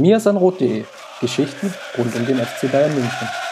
mirsanrot.de Geschichten rund um den FC Bayern München.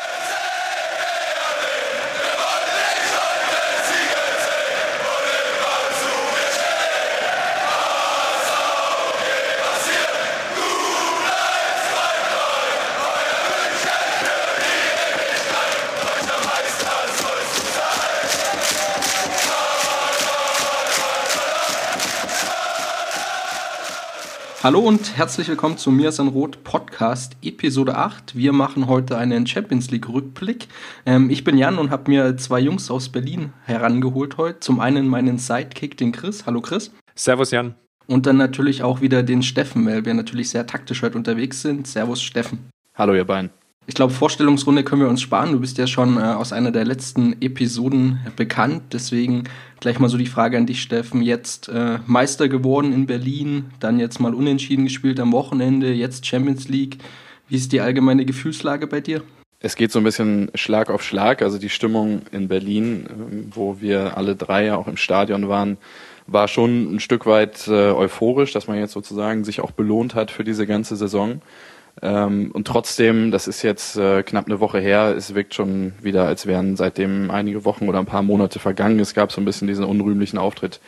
Hallo und herzlich willkommen zu Mir ist ein Rot Podcast Episode 8. Wir machen heute einen Champions League Rückblick. Ähm, ich bin Jan und habe mir zwei Jungs aus Berlin herangeholt heute. Zum einen meinen Sidekick, den Chris. Hallo Chris. Servus Jan. Und dann natürlich auch wieder den Steffen, weil wir natürlich sehr taktisch heute unterwegs sind. Servus Steffen. Hallo ihr beiden. Ich glaube, Vorstellungsrunde können wir uns sparen. Du bist ja schon äh, aus einer der letzten Episoden bekannt. Deswegen gleich mal so die Frage an dich, Steffen. Jetzt äh, Meister geworden in Berlin, dann jetzt mal unentschieden gespielt am Wochenende, jetzt Champions League. Wie ist die allgemeine Gefühlslage bei dir? Es geht so ein bisschen Schlag auf Schlag. Also die Stimmung in Berlin, ähm, wo wir alle drei ja auch im Stadion waren, war schon ein Stück weit äh, euphorisch, dass man jetzt sozusagen sich auch belohnt hat für diese ganze Saison. Ähm, und trotzdem, das ist jetzt äh, knapp eine Woche her, es wirkt schon wieder, als wären seitdem einige Wochen oder ein paar Monate vergangen. Es gab so ein bisschen diesen unrühmlichen Auftritt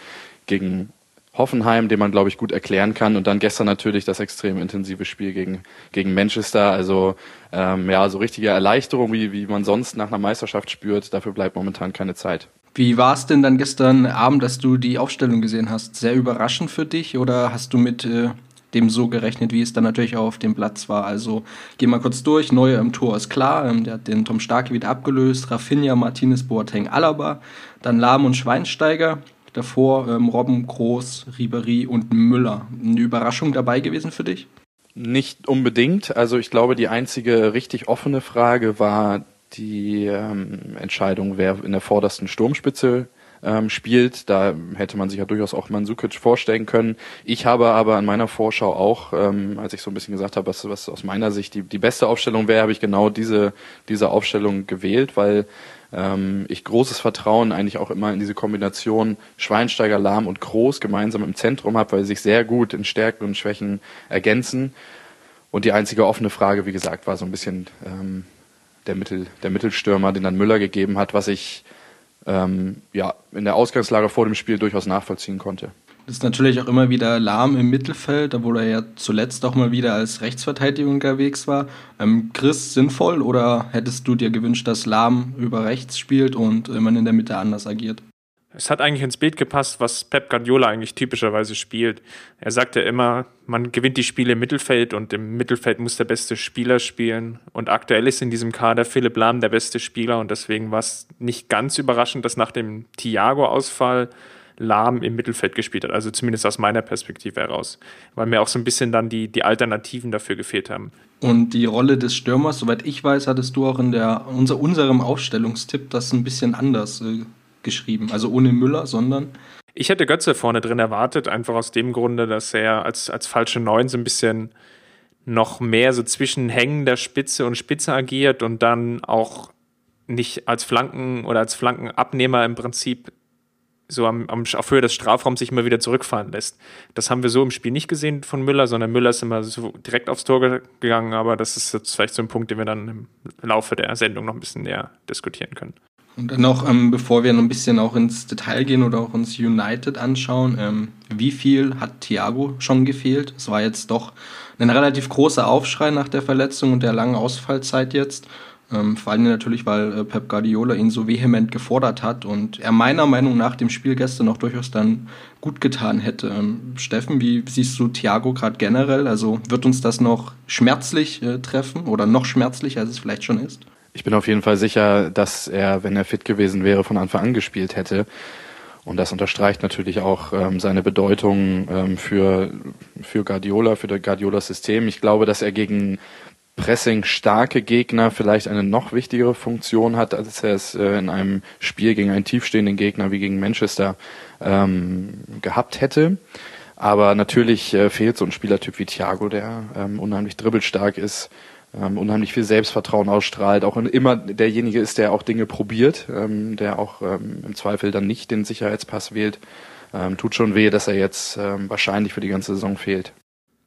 gegen Hoffenheim, den man, glaube ich, gut erklären kann. Und dann gestern natürlich das extrem intensive Spiel gegen, gegen Manchester. Also ähm, ja, so richtige Erleichterung, wie, wie man sonst nach einer Meisterschaft spürt, dafür bleibt momentan keine Zeit. Wie war es denn dann gestern Abend, dass du die Aufstellung gesehen hast? Sehr überraschend für dich oder hast du mit äh, dem so gerechnet, wie es dann natürlich auch auf dem Platz war. Also gehen wir kurz durch. Neuer im Tor ist klar. Ähm, der hat den Tom Starke wieder abgelöst. Rafinha, Martinez, Boateng, Alaba. Dann Lahm und Schweinsteiger. Davor ähm, Robben, Groß, Ribery und Müller. Eine Überraschung dabei gewesen für dich? Nicht unbedingt. Also ich glaube, die einzige richtig offene Frage war die ähm, Entscheidung, wer in der vordersten Sturmspitze ähm, spielt. Da hätte man sich ja durchaus auch Mansukic vorstellen können. Ich habe aber an meiner Vorschau auch, ähm, als ich so ein bisschen gesagt habe, was, was aus meiner Sicht die, die beste Aufstellung wäre, habe ich genau diese, diese Aufstellung gewählt, weil ähm, ich großes Vertrauen eigentlich auch immer in diese Kombination Schweinsteiger, Lahm und Groß gemeinsam im Zentrum habe, weil sie sich sehr gut in Stärken und Schwächen ergänzen. Und die einzige offene Frage, wie gesagt, war so ein bisschen ähm, der, Mittel, der Mittelstürmer, den dann Müller gegeben hat, was ich ähm, ja, in der Ausgangslage vor dem Spiel durchaus nachvollziehen konnte. Das ist natürlich auch immer wieder lahm im Mittelfeld, obwohl er ja zuletzt auch mal wieder als Rechtsverteidiger unterwegs war. Ähm, Chris, sinnvoll oder hättest du dir gewünscht, dass Lahm über rechts spielt und man in der Mitte anders agiert? Es hat eigentlich ins Bild gepasst, was Pep Guardiola eigentlich typischerweise spielt. Er sagt ja immer, man gewinnt die Spiele im Mittelfeld und im Mittelfeld muss der beste Spieler spielen. Und aktuell ist in diesem Kader Philipp Lahm der beste Spieler und deswegen war es nicht ganz überraschend, dass nach dem Thiago-Ausfall Lahm im Mittelfeld gespielt hat. Also zumindest aus meiner Perspektive heraus. Weil mir auch so ein bisschen dann die, die Alternativen dafür gefehlt haben. Und die Rolle des Stürmers, soweit ich weiß, hattest du auch in der, unser, unserem Aufstellungstipp das ein bisschen anders äh, geschrieben. Also ohne Müller, sondern. Ich hätte Götze vorne drin erwartet, einfach aus dem Grunde, dass er als, als falsche Neun so ein bisschen noch mehr so zwischen hängender Spitze und Spitze agiert und dann auch nicht als Flanken oder als Flankenabnehmer im Prinzip so am, am, auf Höhe des Strafraums sich immer wieder zurückfahren lässt. Das haben wir so im Spiel nicht gesehen von Müller, sondern Müller ist immer so direkt aufs Tor gegangen, aber das ist jetzt vielleicht so ein Punkt, den wir dann im Laufe der Sendung noch ein bisschen näher diskutieren können. Und dann noch, ähm, bevor wir noch ein bisschen auch ins Detail gehen oder auch uns United anschauen, ähm, wie viel hat Thiago schon gefehlt? Es war jetzt doch ein relativ großer Aufschrei nach der Verletzung und der langen Ausfallzeit jetzt. Ähm, vor allem natürlich, weil äh, Pep Guardiola ihn so vehement gefordert hat und er meiner Meinung nach dem Spiel gestern auch durchaus dann gut getan hätte. Ähm, Steffen, wie siehst du Thiago gerade generell? Also wird uns das noch schmerzlich äh, treffen oder noch schmerzlicher, als es vielleicht schon ist? Ich bin auf jeden Fall sicher, dass er, wenn er fit gewesen wäre, von Anfang an gespielt hätte. Und das unterstreicht natürlich auch ähm, seine Bedeutung ähm, für, für Guardiola, für das Guardiola-System. Ich glaube, dass er gegen Pressing starke Gegner vielleicht eine noch wichtigere Funktion hat, als er es äh, in einem Spiel gegen einen tiefstehenden Gegner wie gegen Manchester ähm, gehabt hätte. Aber natürlich äh, fehlt so ein Spielertyp wie Thiago, der ähm, unheimlich dribbelstark ist, ähm, unheimlich viel Selbstvertrauen ausstrahlt, auch immer derjenige ist, der auch Dinge probiert, ähm, der auch ähm, im Zweifel dann nicht den Sicherheitspass wählt. Ähm, tut schon weh, dass er jetzt ähm, wahrscheinlich für die ganze Saison fehlt.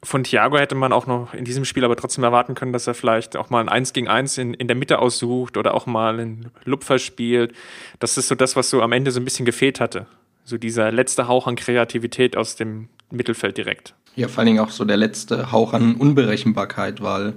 von Thiago hätte man auch noch in diesem Spiel aber trotzdem erwarten können, dass er vielleicht auch mal ein 1 gegen 1 in, in der Mitte aussucht oder auch mal einen Lupfer spielt. Das ist so das, was so am Ende so ein bisschen gefehlt hatte. So dieser letzte Hauch an Kreativität aus dem Mittelfeld direkt. Ja, vor allen Dingen auch so der letzte Hauch an Unberechenbarkeit, weil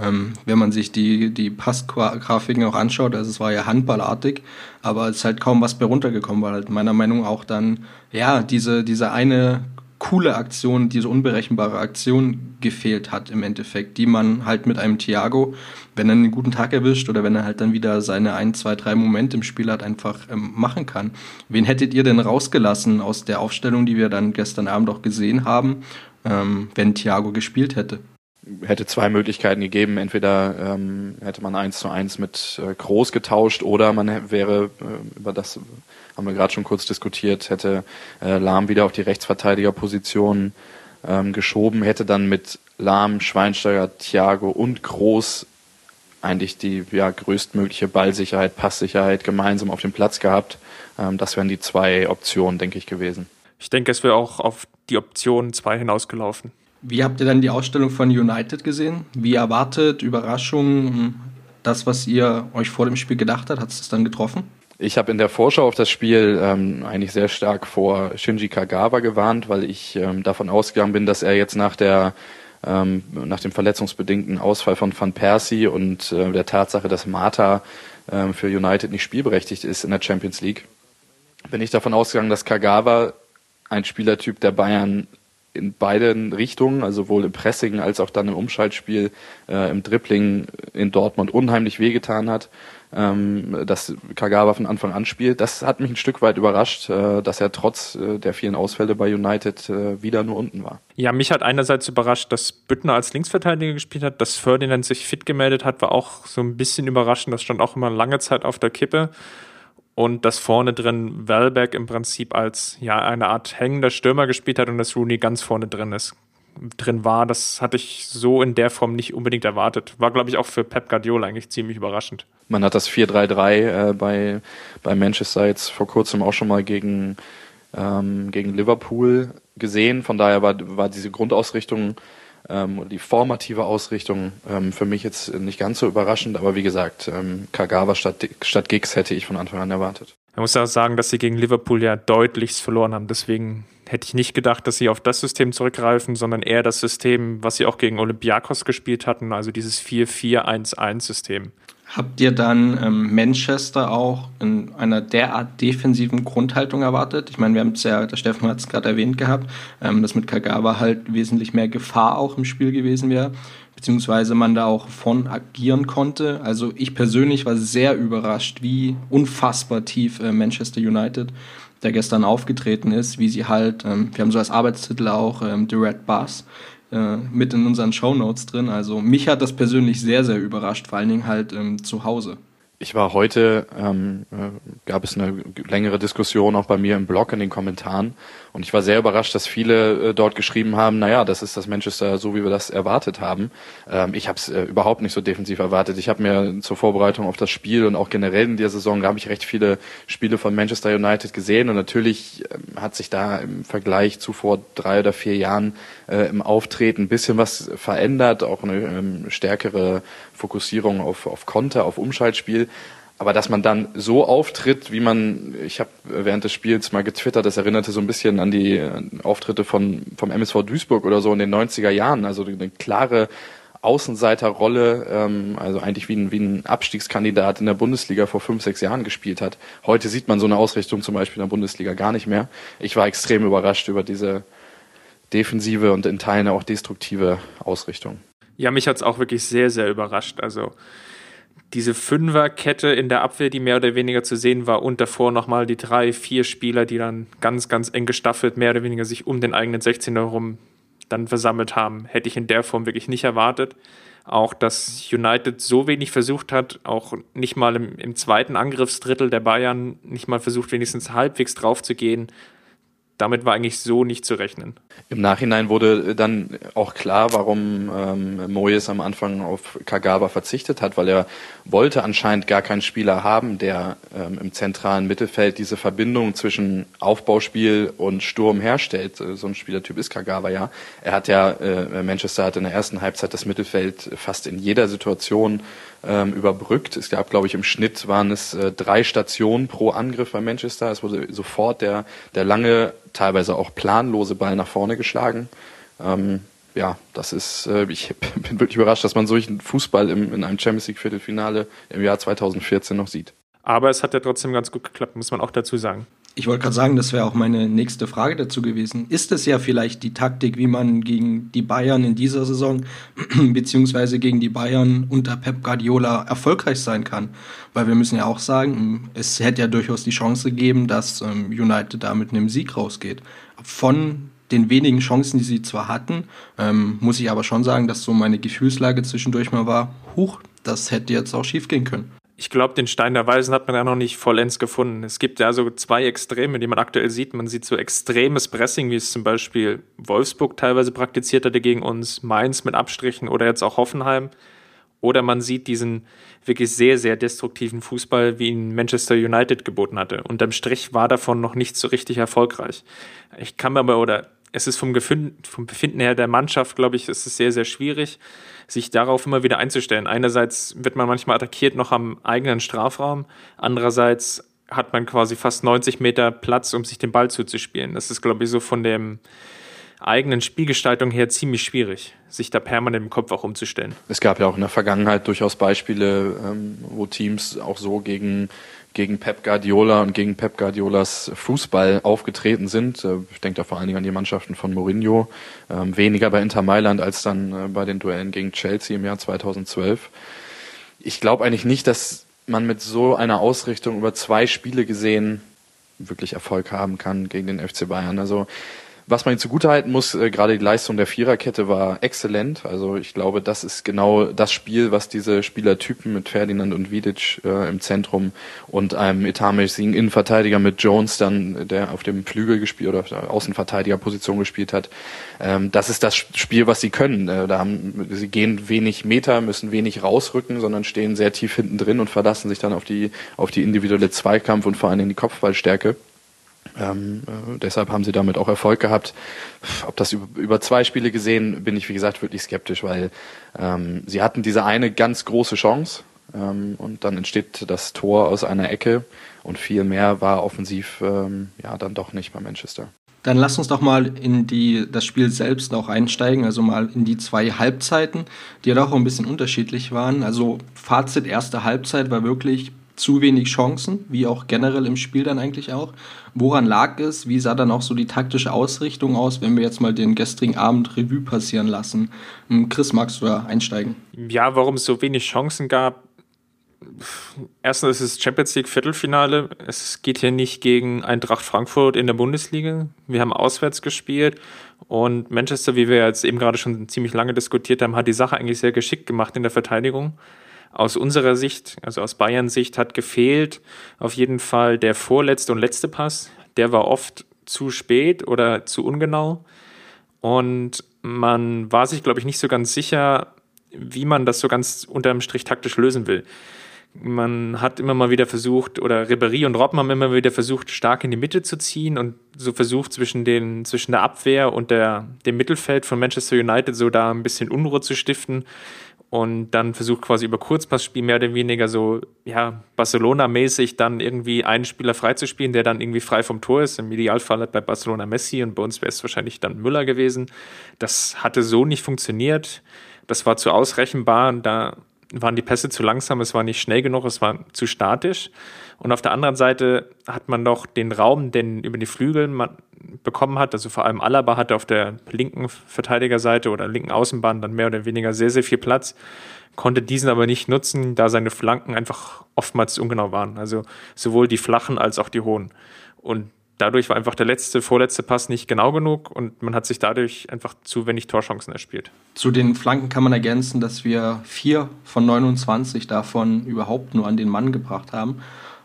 ähm, wenn man sich die, die Passgrafiken auch anschaut, also es war ja handballartig, aber es ist halt kaum was bei runtergekommen, weil halt meiner Meinung nach auch dann, ja, diese, diese eine coole Aktion, diese unberechenbare Aktion gefehlt hat im Endeffekt, die man halt mit einem Thiago, wenn er einen guten Tag erwischt oder wenn er halt dann wieder seine ein, zwei, drei Momente im Spiel hat, einfach ähm, machen kann. Wen hättet ihr denn rausgelassen aus der Aufstellung, die wir dann gestern Abend auch gesehen haben, ähm, wenn Thiago gespielt hätte? hätte zwei Möglichkeiten gegeben. Entweder ähm, hätte man eins zu eins mit äh, Groß getauscht oder man wäre äh, über das haben wir gerade schon kurz diskutiert, hätte äh, Lahm wieder auf die Rechtsverteidigerposition ähm, geschoben, hätte dann mit Lahm, Schweinsteiger, Thiago und Groß eigentlich die ja, größtmögliche Ballsicherheit, Passsicherheit gemeinsam auf dem Platz gehabt. Ähm, das wären die zwei Optionen, denke ich, gewesen. Ich denke, es wäre auch auf die Option 2 hinausgelaufen. Wie habt ihr dann die Ausstellung von United gesehen? Wie erwartet, Überraschung, das, was ihr euch vor dem Spiel gedacht habt, hat es dann getroffen? Ich habe in der Vorschau auf das Spiel ähm, eigentlich sehr stark vor Shinji Kagawa gewarnt, weil ich ähm, davon ausgegangen bin, dass er jetzt nach der ähm, nach dem verletzungsbedingten Ausfall von Van Persie und äh, der Tatsache, dass Mata äh, für United nicht spielberechtigt ist in der Champions League, bin ich davon ausgegangen, dass Kagawa ein Spielertyp der Bayern in beiden Richtungen, also sowohl im Pressing als auch dann im Umschaltspiel, äh, im Dribbling in Dortmund unheimlich wehgetan hat ähm, dass Kagawa von Anfang an spielt. Das hat mich ein Stück weit überrascht, äh, dass er trotz äh, der vielen Ausfälle bei United äh, wieder nur unten war. Ja, mich hat einerseits überrascht, dass Büttner als Linksverteidiger gespielt hat, dass Ferdinand sich fit gemeldet hat, war auch so ein bisschen überraschend. Das stand auch immer lange Zeit auf der Kippe. Und dass vorne drin Welbeck im Prinzip als ja eine Art hängender Stürmer gespielt hat und dass Rooney ganz vorne drin ist drin war, das hatte ich so in der Form nicht unbedingt erwartet. War, glaube ich, auch für Pep Guardiola eigentlich ziemlich überraschend. Man hat das 4-3-3 äh, bei, bei Manchester jetzt vor kurzem auch schon mal gegen, ähm, gegen Liverpool gesehen. Von daher war, war diese Grundausrichtung ähm, die formative Ausrichtung ähm, für mich jetzt nicht ganz so überraschend, aber wie gesagt, ähm, Kagawa statt, statt Giggs hätte ich von Anfang an erwartet. Man muss ja auch sagen, dass sie gegen Liverpool ja deutlichst verloren haben. Deswegen hätte ich nicht gedacht, dass sie auf das System zurückgreifen, sondern eher das System, was sie auch gegen Olympiakos gespielt hatten, also dieses 4-4-1-1-System. Habt ihr dann ähm, Manchester auch in einer derart defensiven Grundhaltung erwartet? Ich meine, wir haben es ja, der Steffen hat es gerade erwähnt gehabt, ähm, dass mit Kagawa halt wesentlich mehr Gefahr auch im Spiel gewesen wäre, beziehungsweise man da auch von agieren konnte. Also ich persönlich war sehr überrascht, wie unfassbar tief äh, Manchester United der gestern aufgetreten ist, wie sie halt, ähm, wir haben so als Arbeitstitel auch The Red Bus äh, mit in unseren Show Notes drin. Also mich hat das persönlich sehr, sehr überrascht, vor allen Dingen halt ähm, zu Hause. Ich war heute, ähm, äh, gab es eine längere Diskussion auch bei mir im Blog in den Kommentaren und ich war sehr überrascht, dass viele äh, dort geschrieben haben, naja, das ist das Manchester so, wie wir das erwartet haben. Ähm, ich habe es äh, überhaupt nicht so defensiv erwartet. Ich habe mir zur Vorbereitung auf das Spiel und auch generell in der Saison, da habe ich recht viele Spiele von Manchester United gesehen und natürlich äh, hat sich da im Vergleich zu vor drei oder vier Jahren äh, im Auftreten ein bisschen was verändert, auch eine ähm, stärkere Fokussierung auf, auf Konter, auf Umschaltspiel. Aber dass man dann so auftritt, wie man, ich habe während des Spiels mal getwittert, das erinnerte so ein bisschen an die Auftritte von vom MSV Duisburg oder so in den 90er Jahren. Also eine klare Außenseiterrolle, ähm, also eigentlich wie ein, wie ein Abstiegskandidat in der Bundesliga vor fünf, sechs Jahren gespielt hat. Heute sieht man so eine Ausrichtung zum Beispiel in der Bundesliga gar nicht mehr. Ich war extrem überrascht über diese defensive und in Teilen auch destruktive Ausrichtung. Ja, mich hat's auch wirklich sehr, sehr überrascht. Also diese Fünferkette in der Abwehr, die mehr oder weniger zu sehen war, und davor nochmal die drei, vier Spieler, die dann ganz, ganz eng gestaffelt mehr oder weniger sich um den eigenen 16er herum dann versammelt haben, hätte ich in der Form wirklich nicht erwartet. Auch, dass United so wenig versucht hat, auch nicht mal im, im zweiten Angriffsdrittel der Bayern nicht mal versucht, wenigstens halbwegs drauf zu gehen, damit war eigentlich so nicht zu rechnen. Im Nachhinein wurde dann auch klar, warum ähm, Moyes am Anfang auf Kagawa verzichtet hat, weil er wollte anscheinend gar keinen Spieler haben, der ähm, im zentralen Mittelfeld diese Verbindung zwischen Aufbauspiel und Sturm herstellt. So ein Spielertyp ist Kagawa ja. Er hat ja, äh, Manchester hat in der ersten Halbzeit das Mittelfeld fast in jeder Situation ähm, überbrückt. Es gab, glaube ich, im Schnitt waren es äh, drei Stationen pro Angriff bei Manchester. Es wurde sofort der, der lange, teilweise auch planlose Ball nach vorne geschlagen. Ähm, ja, das ist, äh, ich bin wirklich überrascht, dass man solchen Fußball im, in einem Champions League Viertelfinale im Jahr 2014 noch sieht. Aber es hat ja trotzdem ganz gut geklappt, muss man auch dazu sagen. Ich wollte gerade sagen, das wäre auch meine nächste Frage dazu gewesen. Ist es ja vielleicht die Taktik, wie man gegen die Bayern in dieser Saison beziehungsweise gegen die Bayern unter Pep Guardiola erfolgreich sein kann? Weil wir müssen ja auch sagen, es hätte ja durchaus die Chance gegeben, dass ähm, United da mit einem Sieg rausgeht. Von den wenigen Chancen, die sie zwar hatten, ähm, muss ich aber schon sagen, dass so meine Gefühlslage zwischendurch mal war, huch, das hätte jetzt auch schief gehen können ich glaube, den Stein der Weisen hat man ja noch nicht vollends gefunden. Es gibt ja so zwei Extreme, die man aktuell sieht. Man sieht so extremes Pressing, wie es zum Beispiel Wolfsburg teilweise praktiziert hatte gegen uns, Mainz mit Abstrichen oder jetzt auch Hoffenheim. Oder man sieht diesen wirklich sehr, sehr destruktiven Fußball, wie ihn Manchester United geboten hatte. Unterm Strich war davon noch nicht so richtig erfolgreich. Ich kann mir aber, oder es ist vom, Gefühl, vom Befinden her der Mannschaft, glaube ich, ist es sehr, sehr schwierig, sich darauf immer wieder einzustellen. Einerseits wird man manchmal attackiert noch am eigenen Strafraum, andererseits hat man quasi fast 90 Meter Platz, um sich den Ball zuzuspielen. Das ist, glaube ich, so von der eigenen Spielgestaltung her ziemlich schwierig, sich da permanent im Kopf auch umzustellen. Es gab ja auch in der Vergangenheit durchaus Beispiele, ähm, wo Teams auch so gegen gegen Pep Guardiola und gegen Pep Guardiolas Fußball aufgetreten sind. Äh, ich denke da vor allen Dingen an die Mannschaften von Mourinho. Ähm, weniger bei Inter Mailand als dann äh, bei den Duellen gegen Chelsea im Jahr 2012. Ich glaube eigentlich nicht, dass man mit so einer Ausrichtung über zwei Spiele gesehen wirklich Erfolg haben kann gegen den FC Bayern. Also was man ihm zugutehalten muss, äh, gerade die Leistung der Viererkette war exzellent. Also ich glaube, das ist genau das Spiel, was diese Spielertypen mit Ferdinand und Vidic äh, im Zentrum und einem etatmäßigen Innenverteidiger mit Jones dann, der auf dem Flügel gespielt oder auf der Außenverteidigerposition gespielt hat. Ähm, das ist das Spiel, was sie können. Äh, da haben, sie gehen wenig Meter, müssen wenig rausrücken, sondern stehen sehr tief hinten drin und verlassen sich dann auf die, auf die individuelle Zweikampf und vor allem die Kopfballstärke. Ähm, äh, deshalb haben sie damit auch Erfolg gehabt. Ob das über, über, zwei Spiele gesehen, bin ich wie gesagt wirklich skeptisch, weil ähm, sie hatten diese eine ganz große Chance ähm, und dann entsteht das Tor aus einer Ecke und viel mehr war offensiv ähm, ja dann doch nicht bei Manchester. Dann lass uns doch mal in die, das Spiel selbst auch einsteigen, also mal in die zwei Halbzeiten, die ja doch auch ein bisschen unterschiedlich waren. Also Fazit erste Halbzeit war wirklich zu wenig Chancen, wie auch generell im Spiel dann eigentlich auch. Woran lag es? Wie sah dann auch so die taktische Ausrichtung aus, wenn wir jetzt mal den gestrigen Abend Revue passieren lassen? Hm, Chris, magst du da einsteigen? Ja, warum es so wenig Chancen gab. Erstens ist es Champions League Viertelfinale. Es geht hier nicht gegen Eintracht Frankfurt in der Bundesliga. Wir haben auswärts gespielt und Manchester, wie wir jetzt eben gerade schon ziemlich lange diskutiert haben, hat die Sache eigentlich sehr geschickt gemacht in der Verteidigung aus unserer Sicht, also aus Bayerns Sicht, hat gefehlt auf jeden Fall der vorletzte und letzte Pass. Der war oft zu spät oder zu ungenau. Und man war sich, glaube ich, nicht so ganz sicher, wie man das so ganz unterm Strich taktisch lösen will. Man hat immer mal wieder versucht, oder Ribéry und Robben haben immer wieder versucht, stark in die Mitte zu ziehen und so versucht, zwischen, den, zwischen der Abwehr und der, dem Mittelfeld von Manchester United so da ein bisschen Unruhe zu stiften und dann versucht quasi über Kurzpassspiel mehr oder weniger so, ja, Barcelona-mäßig dann irgendwie einen Spieler freizuspielen, der dann irgendwie frei vom Tor ist. Im Idealfall hat bei Barcelona Messi und bei uns wäre es wahrscheinlich dann Müller gewesen. Das hatte so nicht funktioniert. Das war zu ausrechenbar und da waren die Pässe zu langsam, es war nicht schnell genug, es war zu statisch. Und auf der anderen Seite hat man noch den Raum, den über die Flügel man bekommen hat. Also vor allem Alaba hatte auf der linken Verteidigerseite oder linken Außenbahn dann mehr oder weniger sehr, sehr viel Platz, konnte diesen aber nicht nutzen, da seine Flanken einfach oftmals ungenau waren. Also sowohl die flachen als auch die hohen. Und dadurch war einfach der letzte, vorletzte Pass nicht genau genug und man hat sich dadurch einfach zu wenig Torchancen erspielt. Zu den Flanken kann man ergänzen, dass wir vier von 29 davon überhaupt nur an den Mann gebracht haben.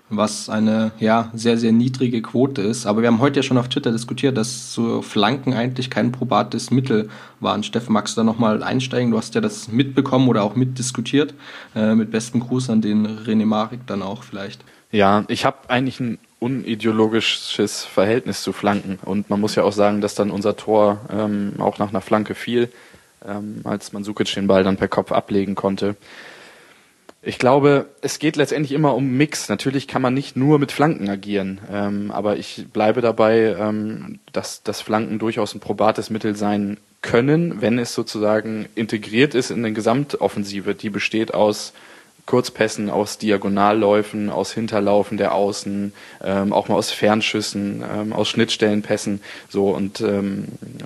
Was eine ja, sehr, sehr niedrige Quote ist. Aber wir haben heute ja schon auf Twitter diskutiert, dass so Flanken eigentlich kein probates Mittel waren. Steffen, magst du da nochmal einsteigen? Du hast ja das mitbekommen oder auch mitdiskutiert. Äh, mit bestem Gruß an den René Marik dann auch vielleicht. Ja, ich habe eigentlich ein unideologisches Verhältnis zu Flanken. Und man muss ja auch sagen, dass dann unser Tor ähm, auch nach einer Flanke fiel, ähm, als Mansukic den Ball dann per Kopf ablegen konnte. Ich glaube, es geht letztendlich immer um Mix. Natürlich kann man nicht nur mit Flanken agieren, ähm, aber ich bleibe dabei, ähm, dass das Flanken durchaus ein probates Mittel sein können, wenn es sozusagen integriert ist in eine Gesamtoffensive, die besteht aus Kurzpässen, aus Diagonalläufen, aus Hinterlaufen der Außen, ähm, auch mal aus Fernschüssen, ähm, aus Schnittstellenpässen. So und ähm,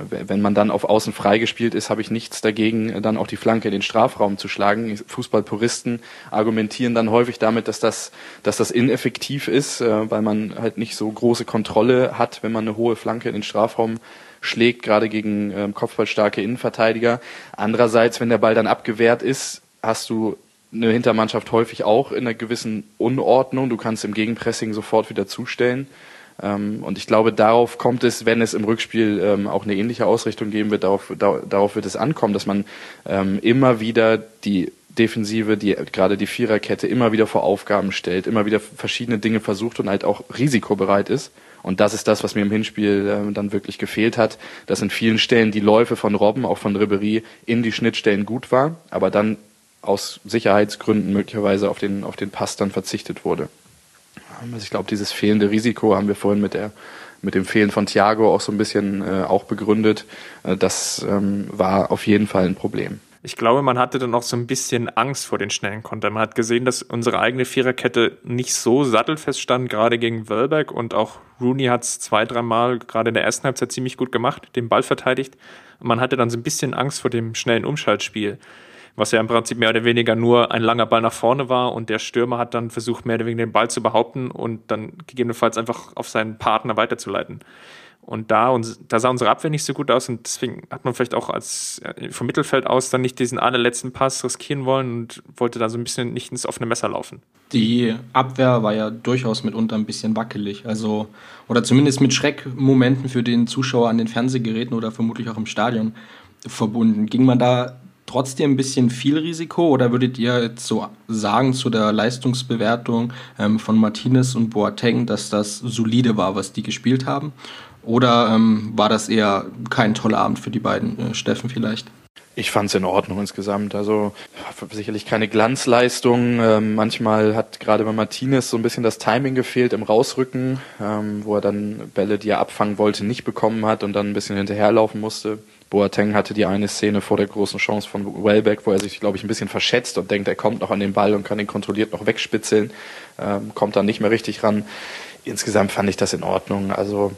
wenn man dann auf Außen freigespielt ist, habe ich nichts dagegen, dann auch die Flanke in den Strafraum zu schlagen. Fußballpuristen argumentieren dann häufig damit, dass das, dass das ineffektiv ist, äh, weil man halt nicht so große Kontrolle hat, wenn man eine hohe Flanke in den Strafraum schlägt, gerade gegen ähm, kopfballstarke Innenverteidiger. Andererseits, wenn der Ball dann abgewehrt ist, hast du eine Hintermannschaft häufig auch in einer gewissen Unordnung. Du kannst im Gegenpressing sofort wieder zustellen. Ähm, und ich glaube, darauf kommt es, wenn es im Rückspiel ähm, auch eine ähnliche Ausrichtung geben wird, darauf, darauf wird es ankommen, dass man ähm, immer wieder die Defensive, die gerade die Viererkette immer wieder vor Aufgaben stellt, immer wieder verschiedene Dinge versucht und halt auch risikobereit ist. Und das ist das, was mir im Hinspiel äh, dann wirklich gefehlt hat, dass in vielen Stellen die Läufe von Robben, auch von Ribery, in die Schnittstellen gut war, aber dann aus Sicherheitsgründen möglicherweise auf den, auf den Pass dann verzichtet wurde. Also ich glaube, dieses fehlende Risiko haben wir vorhin mit der mit dem Fehlen von Thiago auch so ein bisschen äh, auch begründet. Äh, das ähm, war auf jeden Fall ein Problem. Ich glaube, man hatte dann auch so ein bisschen Angst vor den schnellen Kontern. Man hat gesehen, dass unsere eigene Viererkette nicht so sattelfest stand, gerade gegen Wölberg. Und auch Rooney hat es zwei, dreimal gerade in der ersten Halbzeit ziemlich gut gemacht, den Ball verteidigt. Und man hatte dann so ein bisschen Angst vor dem schnellen Umschaltspiel was ja im Prinzip mehr oder weniger nur ein langer Ball nach vorne war und der Stürmer hat dann versucht, mehr oder weniger den Ball zu behaupten und dann gegebenenfalls einfach auf seinen Partner weiterzuleiten. Und da, da sah unsere Abwehr nicht so gut aus und deswegen hat man vielleicht auch als vom Mittelfeld aus dann nicht diesen allerletzten Pass riskieren wollen und wollte da so ein bisschen nicht ins offene Messer laufen. Die Abwehr war ja durchaus mitunter ein bisschen wackelig, also oder zumindest mit Schreckmomenten für den Zuschauer an den Fernsehgeräten oder vermutlich auch im Stadion verbunden. Ging man da trotzdem ein bisschen viel Risiko oder würdet ihr jetzt so sagen zu der Leistungsbewertung ähm, von Martinez und Boateng, dass das solide war, was die gespielt haben? Oder ähm, war das eher kein toller Abend für die beiden, äh, Steffen vielleicht? Ich fand es in Ordnung insgesamt. Also sicherlich keine Glanzleistung. Ähm, manchmal hat gerade bei Martinez so ein bisschen das Timing gefehlt im Rausrücken, ähm, wo er dann Bälle, die er abfangen wollte, nicht bekommen hat und dann ein bisschen hinterherlaufen musste. Boateng hatte die eine Szene vor der großen Chance von Wellbeck, wo er sich, glaube ich, ein bisschen verschätzt und denkt, er kommt noch an den Ball und kann ihn kontrolliert noch wegspitzeln, ähm, kommt dann nicht mehr richtig ran. Insgesamt fand ich das in Ordnung. Also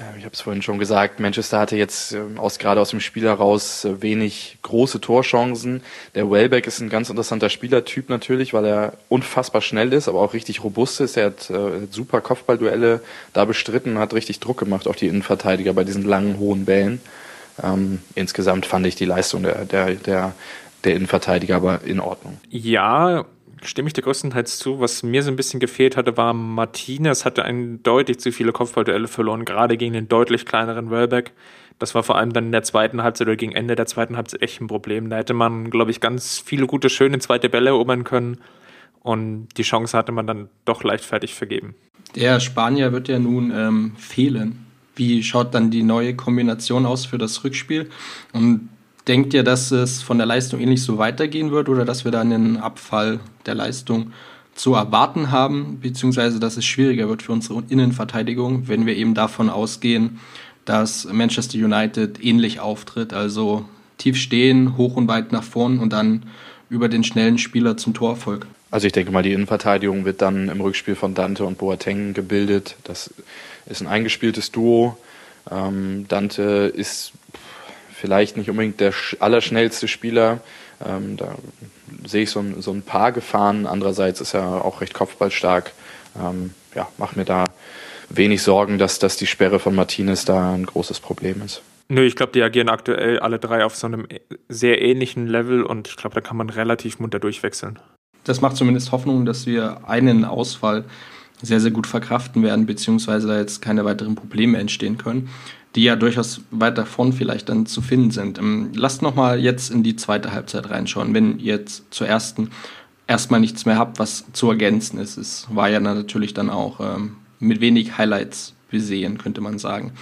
äh, ich habe es vorhin schon gesagt, Manchester hatte jetzt ähm, aus, gerade aus dem Spiel heraus äh, wenig große Torchancen. Der Wellbeck ist ein ganz interessanter Spielertyp natürlich, weil er unfassbar schnell ist, aber auch richtig robust ist. Er hat äh, super Kopfballduelle da bestritten, hat richtig Druck gemacht auf die Innenverteidiger bei diesen langen, hohen Bällen. Ähm, insgesamt fand ich die Leistung der, der, der, der Innenverteidiger aber in Ordnung. Ja, stimme ich dir größtenteils zu. Was mir so ein bisschen gefehlt hatte, war Martinez hatte ein deutlich zu viele Kopfballduelle verloren, gerade gegen den deutlich kleineren Wellbeck. Das war vor allem dann in der zweiten Halbzeit oder gegen Ende der zweiten Halbzeit echt ein Problem. Da hätte man, glaube ich, ganz viele gute, schöne zweite Bälle erobern können. Und die Chance hatte man dann doch leichtfertig vergeben. Der Spanier wird ja nun ähm, fehlen wie schaut dann die neue Kombination aus für das Rückspiel? Und denkt ihr, dass es von der Leistung ähnlich so weitergehen wird oder dass wir da einen Abfall der Leistung zu erwarten haben, beziehungsweise dass es schwieriger wird für unsere Innenverteidigung, wenn wir eben davon ausgehen, dass Manchester United ähnlich auftritt, also tief stehen, hoch und weit nach vorn und dann über den schnellen Spieler zum Torerfolg. Also ich denke mal, die Innenverteidigung wird dann im Rückspiel von Dante und Boateng gebildet. Das ist ein eingespieltes Duo. Ähm, Dante ist vielleicht nicht unbedingt der allerschnellste Spieler. Ähm, da sehe ich so ein, so ein paar Gefahren. Andererseits ist er auch recht kopfballstark. Ähm, ja, macht mir da wenig Sorgen, dass, dass die Sperre von Martinez da ein großes Problem ist. Nö, ich glaube, die agieren aktuell alle drei auf so einem sehr ähnlichen Level und ich glaube, da kann man relativ munter durchwechseln. Das macht zumindest Hoffnung, dass wir einen Ausfall sehr, sehr gut verkraften werden, beziehungsweise da jetzt keine weiteren Probleme entstehen können, die ja durchaus weit davon vielleicht dann zu finden sind. Ähm, lasst nochmal jetzt in die zweite Halbzeit reinschauen, wenn ihr jetzt zur ersten erstmal nichts mehr habt, was zu ergänzen ist. Es war ja natürlich dann auch ähm, mit wenig Highlights besehen, könnte man sagen.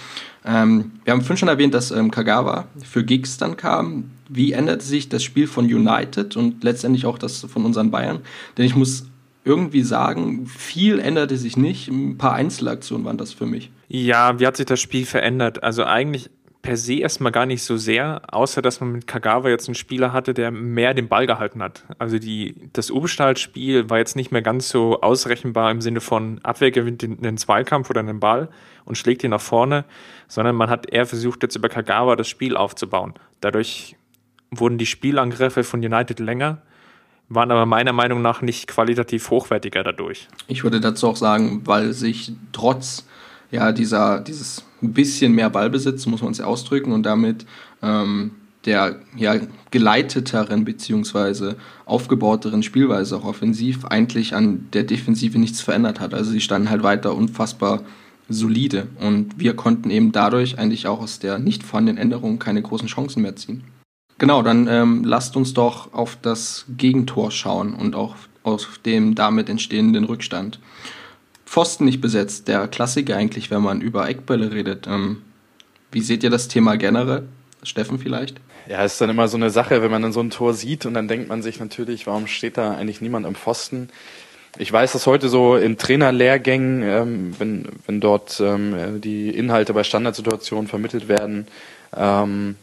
Ähm, wir haben vorhin schon erwähnt, dass ähm, Kagawa für Gigs dann kam. Wie änderte sich das Spiel von United und letztendlich auch das von unseren Bayern? Denn ich muss irgendwie sagen, viel änderte sich nicht. Ein paar Einzelaktionen waren das für mich. Ja, wie hat sich das Spiel verändert? Also eigentlich per se erstmal gar nicht so sehr, außer dass man mit Kagawa jetzt einen Spieler hatte, der mehr den Ball gehalten hat. Also die, das Ubestahl-Spiel war jetzt nicht mehr ganz so ausrechenbar im Sinne von Abwehr gewinnt den, den Zweikampf oder den Ball und schlägt ihn nach vorne, sondern man hat eher versucht, jetzt über Kagawa das Spiel aufzubauen. Dadurch wurden die Spielangriffe von United länger, waren aber meiner Meinung nach nicht qualitativ hochwertiger dadurch. Ich würde dazu auch sagen, weil sich trotz ja, dieser, dieses bisschen mehr Ballbesitz, muss man es ja ausdrücken, und damit ähm, der ja, geleiteteren bzw. aufgebauteren Spielweise auch offensiv eigentlich an der Defensive nichts verändert hat. Also sie standen halt weiter unfassbar solide und wir konnten eben dadurch eigentlich auch aus der nicht vorhandenen Änderung keine großen Chancen mehr ziehen. Genau, dann ähm, lasst uns doch auf das Gegentor schauen und auch auf dem damit entstehenden Rückstand. Pfosten nicht besetzt, der Klassiker eigentlich, wenn man über Eckbälle redet. Ähm, wie seht ihr das Thema generell? Steffen vielleicht? Ja, ist dann immer so eine Sache, wenn man dann so ein Tor sieht und dann denkt man sich natürlich, warum steht da eigentlich niemand am Pfosten? Ich weiß, dass heute so in Trainerlehrgängen, ähm, wenn, wenn dort ähm, die Inhalte bei Standardsituationen vermittelt werden, ähm,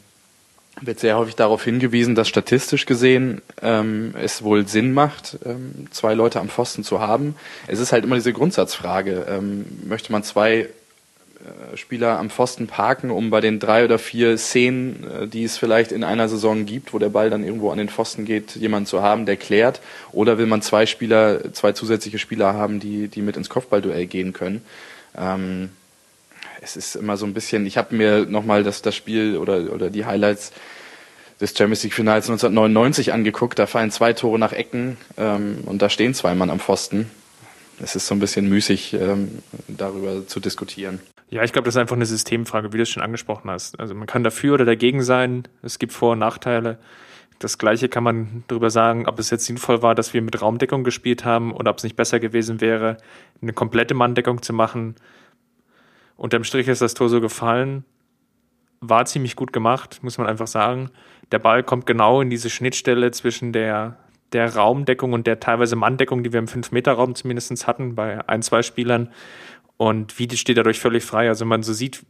wird sehr häufig darauf hingewiesen, dass statistisch gesehen ähm, es wohl Sinn macht, ähm, zwei Leute am Pfosten zu haben. Es ist halt immer diese Grundsatzfrage, ähm, möchte man zwei äh, Spieler am Pfosten parken, um bei den drei oder vier Szenen, äh, die es vielleicht in einer Saison gibt, wo der Ball dann irgendwo an den Pfosten geht, jemanden zu haben, der klärt? Oder will man zwei Spieler, zwei zusätzliche Spieler haben, die, die mit ins Kopfballduell gehen können? Ähm, es ist immer so ein bisschen, ich habe mir nochmal das, das Spiel oder, oder die Highlights des Champions League Finals 1999 angeguckt. Da fallen zwei Tore nach Ecken ähm, und da stehen zwei Mann am Pfosten. Es ist so ein bisschen müßig, ähm, darüber zu diskutieren. Ja, ich glaube, das ist einfach eine Systemfrage, wie du es schon angesprochen hast. Also man kann dafür oder dagegen sein. Es gibt Vor- und Nachteile. Das Gleiche kann man darüber sagen, ob es jetzt sinnvoll war, dass wir mit Raumdeckung gespielt haben oder ob es nicht besser gewesen wäre, eine komplette Manndeckung zu machen. Unterm Strich ist das Tor so gefallen. War ziemlich gut gemacht, muss man einfach sagen. Der Ball kommt genau in diese Schnittstelle zwischen der, der Raumdeckung und der teilweise Manndeckung, die wir im 5-Meter-Raum zumindest hatten, bei ein, zwei Spielern. Und Wiedit steht dadurch völlig frei. Also man so sieht,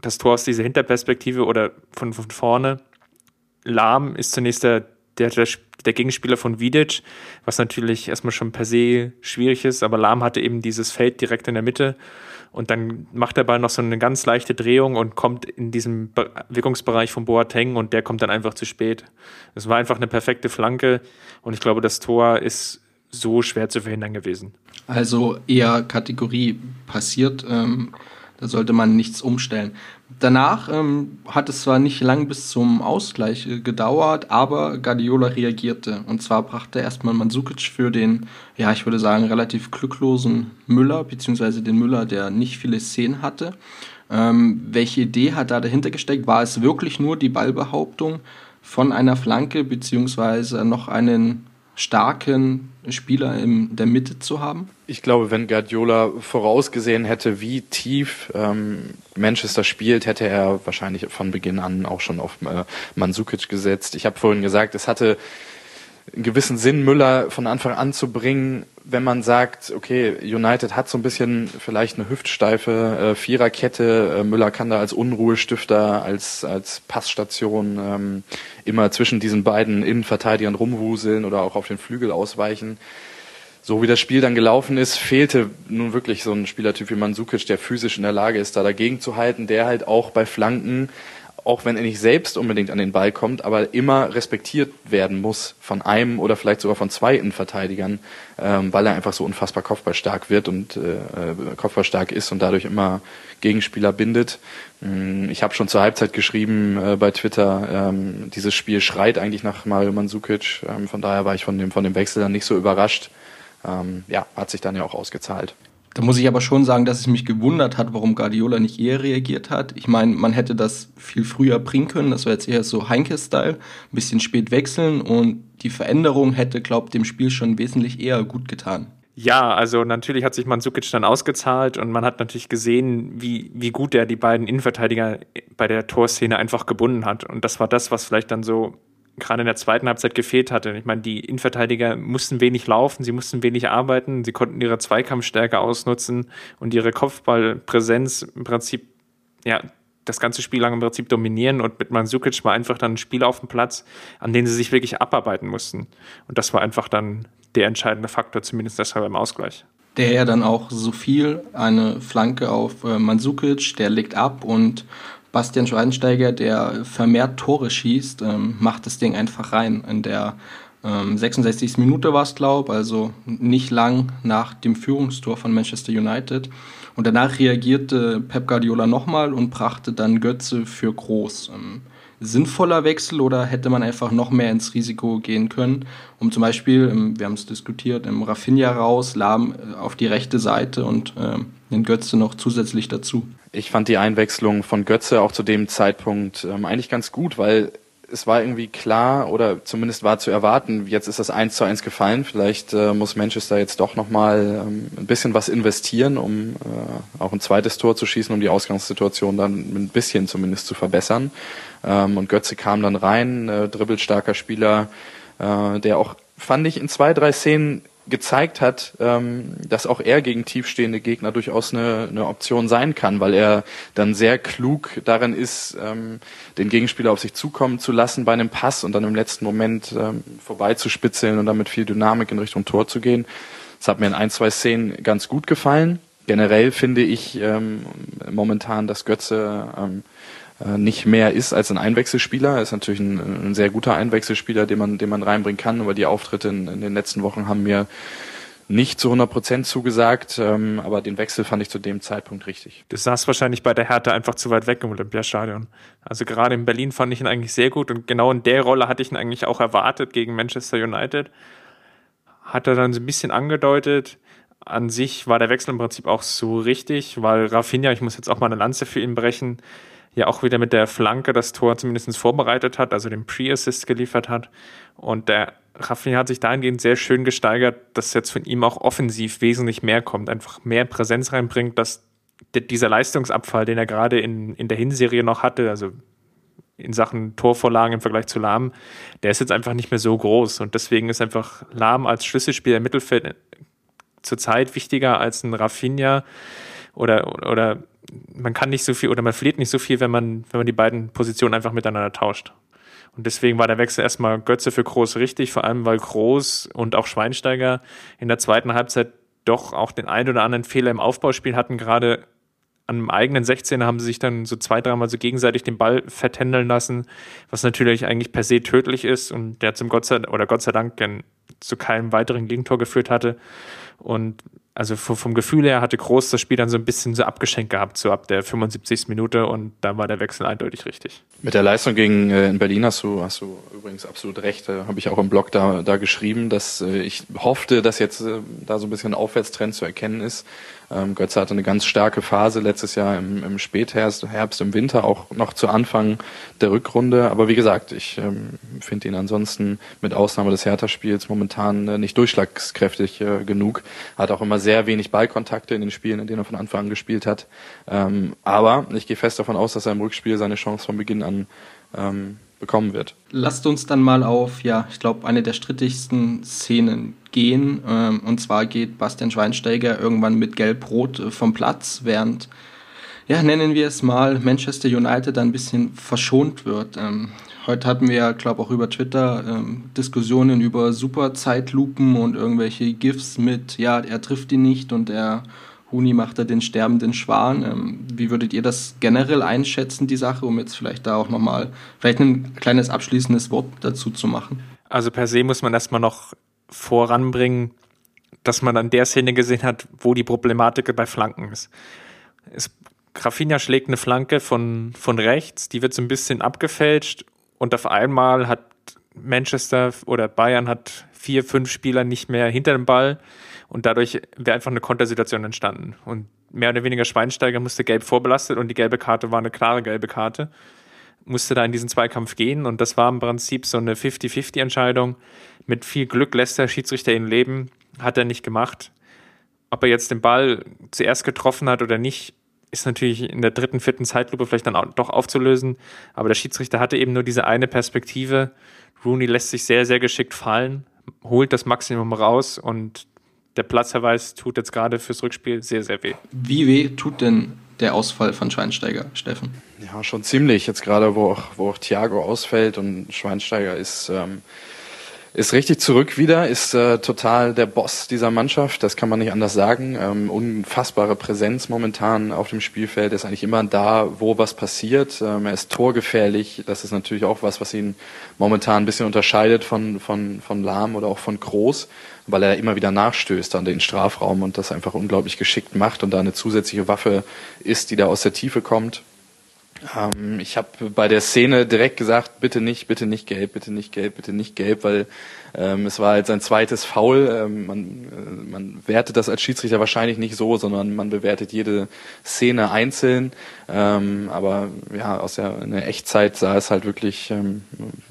das Tor aus dieser Hinterperspektive oder von, von vorne. Lahm ist zunächst der, der, der, der Gegenspieler von Vidic, was natürlich erstmal schon per se schwierig ist, aber Lahm hatte eben dieses Feld direkt in der Mitte und dann macht der Ball noch so eine ganz leichte Drehung und kommt in diesem Wirkungsbereich von Boateng und der kommt dann einfach zu spät. Es war einfach eine perfekte Flanke und ich glaube, das Tor ist so schwer zu verhindern gewesen. Also eher Kategorie passiert, ähm, da sollte man nichts umstellen. Danach ähm, hat es zwar nicht lang bis zum Ausgleich äh, gedauert, aber Guardiola reagierte. Und zwar brachte erstmal Mandzukic für den, ja, ich würde sagen, relativ glücklosen Müller, beziehungsweise den Müller, der nicht viele Szenen hatte. Ähm, welche Idee hat da dahinter gesteckt? War es wirklich nur die Ballbehauptung von einer Flanke, beziehungsweise noch einen starken Spieler in der Mitte zu haben? Ich glaube, wenn Guardiola vorausgesehen hätte, wie tief ähm, Manchester spielt, hätte er wahrscheinlich von Beginn an auch schon auf äh, Mandzukic gesetzt. Ich habe vorhin gesagt, es hatte einen gewissen Sinn, Müller von Anfang an zu bringen, wenn man sagt, okay, United hat so ein bisschen vielleicht eine hüftsteife äh, Viererkette, äh, Müller kann da als Unruhestifter, als, als Passstation ähm, immer zwischen diesen beiden Innenverteidigern rumwuseln oder auch auf den Flügel ausweichen. So wie das Spiel dann gelaufen ist, fehlte nun wirklich so ein Spielertyp wie Mandzukic, der physisch in der Lage ist, da dagegen zu halten, der halt auch bei Flanken auch wenn er nicht selbst unbedingt an den Ball kommt, aber immer respektiert werden muss von einem oder vielleicht sogar von zwei Innenverteidigern, ähm, weil er einfach so unfassbar kopfballstark wird und äh, äh kopfballstark ist und dadurch immer Gegenspieler bindet. Mm, ich habe schon zur Halbzeit geschrieben äh, bei Twitter, ähm, dieses Spiel schreit eigentlich nach Mario Mandzukic. Ähm, von daher war ich von dem, von dem Wechsel dann nicht so überrascht. Ähm, ja, hat sich dann ja auch ausgezahlt. Da muss ich aber schon sagen, dass es mich gewundert hat, warum Guardiola nicht eher reagiert hat. Ich meine, man hätte das viel früher bringen können. Das war jetzt eher so Heinke-Style. Ein bisschen spät wechseln und die Veränderung hätte, glaubt, dem Spiel schon wesentlich eher gut getan. Ja, also natürlich hat sich Mandzukic dann ausgezahlt und man hat natürlich gesehen, wie, wie gut er die beiden Innenverteidiger bei der Torszene einfach gebunden hat. Und das war das, was vielleicht dann so gerade in der zweiten Halbzeit gefehlt hatte. Ich meine, die Innenverteidiger mussten wenig laufen, sie mussten wenig arbeiten, sie konnten ihre Zweikampfstärke ausnutzen und ihre Kopfballpräsenz im Prinzip, ja, das ganze Spiel lang im Prinzip dominieren und mit Mandzukic war einfach dann ein Spiel auf dem Platz, an dem sie sich wirklich abarbeiten mussten. Und das war einfach dann der entscheidende Faktor, zumindest deshalb im Ausgleich. Der ja dann auch so viel, eine Flanke auf äh, Mandzukic, der legt ab und Bastian Schweinsteiger, der vermehrt Tore schießt, ähm, macht das Ding einfach rein. In der ähm, 66. Minute war es, glaube also nicht lang nach dem Führungstor von Manchester United. Und danach reagierte Pep Guardiola nochmal und brachte dann Götze für groß. Ähm, sinnvoller Wechsel oder hätte man einfach noch mehr ins Risiko gehen können, um zum Beispiel, ähm, wir haben es diskutiert, im Rafinha raus, Lahm äh, auf die rechte Seite und äh, den Götze noch zusätzlich dazu? Ich fand die Einwechslung von Götze auch zu dem Zeitpunkt ähm, eigentlich ganz gut, weil es war irgendwie klar oder zumindest war zu erwarten, jetzt ist das eins zu eins gefallen. Vielleicht äh, muss Manchester jetzt doch nochmal ähm, ein bisschen was investieren, um äh, auch ein zweites Tor zu schießen, um die Ausgangssituation dann ein bisschen zumindest zu verbessern. Ähm, und Götze kam dann rein, äh, dribbelstarker Spieler, äh, der auch, fand ich, in zwei, drei Szenen gezeigt hat, ähm, dass auch er gegen tiefstehende Gegner durchaus eine, eine Option sein kann, weil er dann sehr klug darin ist, ähm, den Gegenspieler auf sich zukommen zu lassen bei einem Pass und dann im letzten Moment ähm, vorbeizuspitzeln und dann mit viel Dynamik in Richtung Tor zu gehen. Das hat mir in ein, zwei Szenen ganz gut gefallen. Generell finde ich ähm, momentan, dass Götze ähm, äh, nicht mehr ist als ein Einwechselspieler. Er ist natürlich ein, ein, sehr guter Einwechselspieler, den man, den man reinbringen kann, aber die Auftritte in, in den letzten Wochen haben mir nicht zu 100 Prozent zugesagt, ähm, aber den Wechsel fand ich zu dem Zeitpunkt richtig. Du saß wahrscheinlich bei der Härte einfach zu weit weg im Olympiastadion. Also gerade in Berlin fand ich ihn eigentlich sehr gut und genau in der Rolle hatte ich ihn eigentlich auch erwartet gegen Manchester United. Hat er dann so ein bisschen angedeutet. An sich war der Wechsel im Prinzip auch so richtig, weil Rafinha, ich muss jetzt auch mal eine Lanze für ihn brechen, ja auch wieder mit der Flanke das Tor zumindest vorbereitet hat, also den Pre-Assist geliefert hat. Und der Rafinha hat sich dahingehend sehr schön gesteigert, dass jetzt von ihm auch offensiv wesentlich mehr kommt, einfach mehr Präsenz reinbringt, dass dieser Leistungsabfall, den er gerade in, in der Hinserie noch hatte, also in Sachen Torvorlagen im Vergleich zu Lahm, der ist jetzt einfach nicht mehr so groß. Und deswegen ist einfach Lahm als Schlüsselspieler im Mittelfeld zurzeit wichtiger als ein Rafinha oder, oder man kann nicht so viel oder man verliert nicht so viel, wenn man, wenn man die beiden Positionen einfach miteinander tauscht. Und deswegen war der Wechsel erstmal Götze für Groß richtig, vor allem weil Groß und auch Schweinsteiger in der zweiten Halbzeit doch auch den einen oder anderen Fehler im Aufbauspiel hatten. Gerade am eigenen 16er haben sie sich dann so zwei, dreimal so gegenseitig den Ball vertändeln lassen, was natürlich eigentlich per se tödlich ist und der zum Gott sei, oder Gott sei Dank zu keinem weiteren Gegentor geführt hatte. Und also vom Gefühl her hatte Groß das Spiel dann so ein bisschen so abgeschenkt gehabt, so ab der 75. Minute und da war der Wechsel eindeutig richtig. Mit der Leistung gegen äh, in Berlin hast du, hast du übrigens absolut recht, äh, habe ich auch im Blog da, da geschrieben, dass äh, ich hoffte, dass jetzt äh, da so ein bisschen ein Aufwärtstrend zu erkennen ist. Ähm, Götze hatte eine ganz starke Phase letztes Jahr im, im Spätherbst, Herbst, im Winter, auch noch zu Anfang der Rückrunde. Aber wie gesagt, ich ähm, finde ihn ansonsten mit Ausnahme des Hertha-Spiels momentan äh, nicht durchschlagskräftig äh, genug. Hat auch immer sehr wenig Ballkontakte in den Spielen, in denen er von Anfang an gespielt hat. Ähm, aber ich gehe fest davon aus, dass er im Rückspiel seine Chance von Beginn an ähm, bekommen wird. Lasst uns dann mal auf, ja, ich glaube, eine der strittigsten Szenen gehen. Ähm, und zwar geht Bastian Schweinsteiger irgendwann mit Gelb-Rot äh, vom Platz, während, ja, nennen wir es mal, Manchester United ein bisschen verschont wird. Ähm, heute hatten wir ja, glaube auch über Twitter ähm, Diskussionen über Superzeitlupen und irgendwelche GIFs mit, ja, er trifft ihn nicht und er Huni machte den sterbenden Schwan. Ähm, wie würdet ihr das generell einschätzen, die Sache, um jetzt vielleicht da auch nochmal vielleicht ein kleines abschließendes Wort dazu zu machen? Also per se muss man erstmal noch voranbringen, dass man an der Szene gesehen hat, wo die Problematik bei Flanken ist. Es, Rafinha schlägt eine Flanke von, von rechts, die wird so ein bisschen abgefälscht und auf einmal hat Manchester oder Bayern hat vier, fünf Spieler nicht mehr hinter dem Ball und dadurch wäre einfach eine Kontersituation entstanden. Und mehr oder weniger Schweinsteiger musste gelb vorbelastet und die gelbe Karte war eine klare gelbe Karte. Musste da in diesen Zweikampf gehen und das war im Prinzip so eine 50-50-Entscheidung. Mit viel Glück lässt der Schiedsrichter ihn leben, hat er nicht gemacht. Ob er jetzt den Ball zuerst getroffen hat oder nicht, ist natürlich in der dritten, vierten Zeitlupe vielleicht dann auch doch aufzulösen. Aber der Schiedsrichter hatte eben nur diese eine Perspektive. Rooney lässt sich sehr, sehr geschickt fallen, holt das Maximum raus und der Platzverweis tut jetzt gerade fürs Rückspiel sehr, sehr weh. Wie weh tut denn der Ausfall von Schweinsteiger, Steffen? Ja, schon ziemlich. Jetzt gerade, wo auch, wo auch Thiago ausfällt und Schweinsteiger ist, ähm, ist richtig zurück wieder, ist äh, total der Boss dieser Mannschaft, das kann man nicht anders sagen. Ähm, unfassbare Präsenz momentan auf dem Spielfeld, ist eigentlich immer da, wo was passiert. Ähm, er ist torgefährlich, das ist natürlich auch was, was ihn momentan ein bisschen unterscheidet von, von, von Lahm oder auch von Groß, weil er immer wieder nachstößt an den Strafraum und das einfach unglaublich geschickt macht und da eine zusätzliche Waffe ist, die da aus der Tiefe kommt. Ähm, ich habe bei der Szene direkt gesagt, bitte nicht, bitte nicht gelb, bitte nicht gelb, bitte nicht gelb, weil ähm, es war halt sein zweites Foul. Ähm, man, äh, man wertet das als Schiedsrichter wahrscheinlich nicht so, sondern man bewertet jede Szene einzeln. Ähm, aber ja, aus der, in der Echtzeit sah es halt wirklich ähm,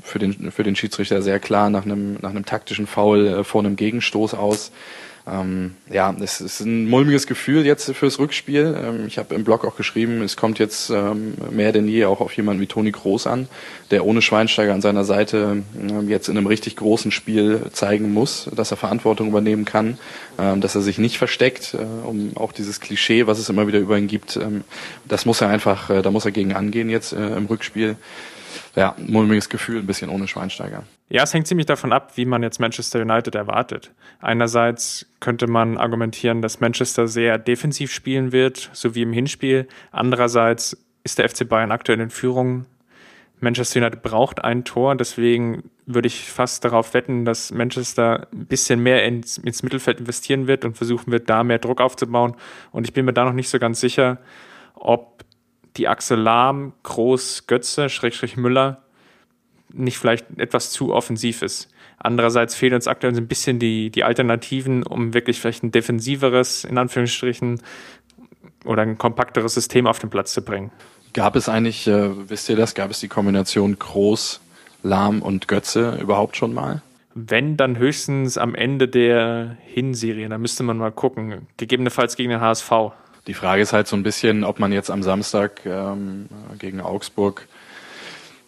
für, den, für den Schiedsrichter sehr klar nach einem, nach einem taktischen Foul äh, vor einem Gegenstoß aus. Ähm, ja, es ist ein mulmiges Gefühl jetzt fürs Rückspiel. Ähm, ich habe im Blog auch geschrieben, es kommt jetzt ähm, mehr denn je auch auf jemanden wie Toni Groß an, der ohne Schweinsteiger an seiner Seite ähm, jetzt in einem richtig großen Spiel zeigen muss, dass er Verantwortung übernehmen kann, dass er sich nicht versteckt, äh, um auch dieses Klischee, was es immer wieder über ihn gibt, ähm, das muss er einfach, äh, da muss er gegen angehen jetzt äh, im Rückspiel ja, mulmiges Gefühl, ein bisschen ohne Schweinsteiger. Ja, es hängt ziemlich davon ab, wie man jetzt Manchester United erwartet. Einerseits könnte man argumentieren, dass Manchester sehr defensiv spielen wird, so wie im Hinspiel. Andererseits ist der FC Bayern aktuell in Führung. Manchester United braucht ein Tor, deswegen würde ich fast darauf wetten, dass Manchester ein bisschen mehr ins, ins Mittelfeld investieren wird und versuchen wird, da mehr Druck aufzubauen. Und ich bin mir da noch nicht so ganz sicher, ob die Achse Lahm, Groß, Götze, Schrägstrich Müller nicht vielleicht etwas zu offensiv ist. Andererseits fehlen uns aktuell so ein bisschen die, die Alternativen, um wirklich vielleicht ein defensiveres, in Anführungsstrichen, oder ein kompakteres System auf den Platz zu bringen. Gab es eigentlich, äh, wisst ihr das, gab es die Kombination Groß, Lahm und Götze überhaupt schon mal? Wenn, dann höchstens am Ende der Hinserie. Da müsste man mal gucken. Gegebenenfalls gegen den HSV. Die Frage ist halt so ein bisschen, ob man jetzt am Samstag ähm, gegen Augsburg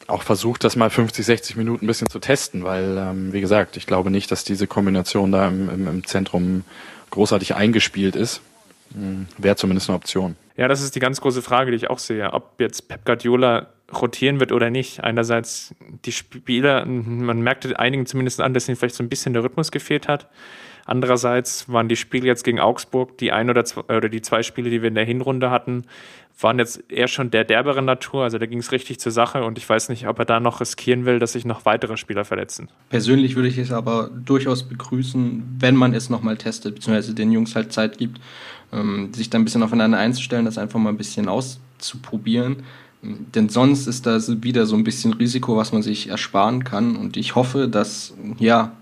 auch versucht, das mal 50, 60 Minuten ein bisschen zu testen, weil, ähm, wie gesagt, ich glaube nicht, dass diese Kombination da im, im, im Zentrum großartig eingespielt ist. Hm, Wäre zumindest eine Option. Ja, das ist die ganz große Frage, die ich auch sehe. Ob jetzt Pep Guardiola rotieren wird oder nicht. Einerseits die Spieler, man merkte einigen zumindest an, dass ihnen vielleicht so ein bisschen der Rhythmus gefehlt hat. Andererseits waren die Spiele jetzt gegen Augsburg, die ein oder zwei, oder die zwei Spiele, die wir in der Hinrunde hatten, waren jetzt eher schon der derberen Natur. Also da ging es richtig zur Sache und ich weiß nicht, ob er da noch riskieren will, dass sich noch weitere Spieler verletzen. Persönlich würde ich es aber durchaus begrüßen, wenn man es nochmal testet, beziehungsweise den Jungs halt Zeit gibt, ähm, sich da ein bisschen aufeinander einzustellen, das einfach mal ein bisschen auszuprobieren. Denn sonst ist das wieder so ein bisschen Risiko, was man sich ersparen kann. Und ich hoffe, dass ja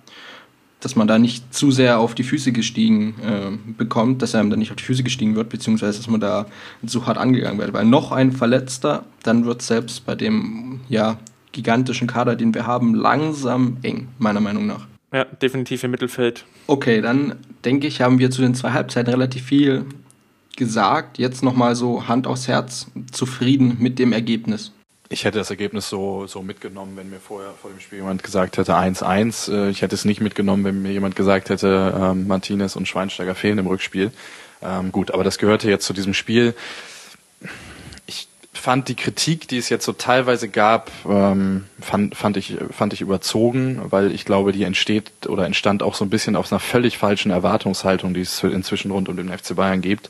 dass man da nicht zu sehr auf die Füße gestiegen äh, bekommt, dass einem da nicht auf die Füße gestiegen wird, beziehungsweise dass man da zu hart angegangen wird. Weil noch ein Verletzter, dann wird selbst bei dem ja, gigantischen Kader, den wir haben, langsam eng, meiner Meinung nach. Ja, definitiv im Mittelfeld. Okay, dann denke ich, haben wir zu den zwei Halbzeiten relativ viel gesagt. Jetzt nochmal so Hand aufs Herz, zufrieden mit dem Ergebnis ich hätte das Ergebnis so, so mitgenommen, wenn mir vorher vor dem Spiel jemand gesagt hätte 1-1. Äh, ich hätte es nicht mitgenommen, wenn mir jemand gesagt hätte, ähm, Martinez und Schweinsteiger fehlen im Rückspiel. Ähm, gut, aber das gehörte jetzt zu diesem Spiel. Fand die Kritik, die es jetzt so teilweise gab, ähm, fand, fand, ich, fand ich überzogen, weil ich glaube, die entsteht oder entstand auch so ein bisschen aus einer völlig falschen Erwartungshaltung, die es inzwischen rund um den FC Bayern gibt.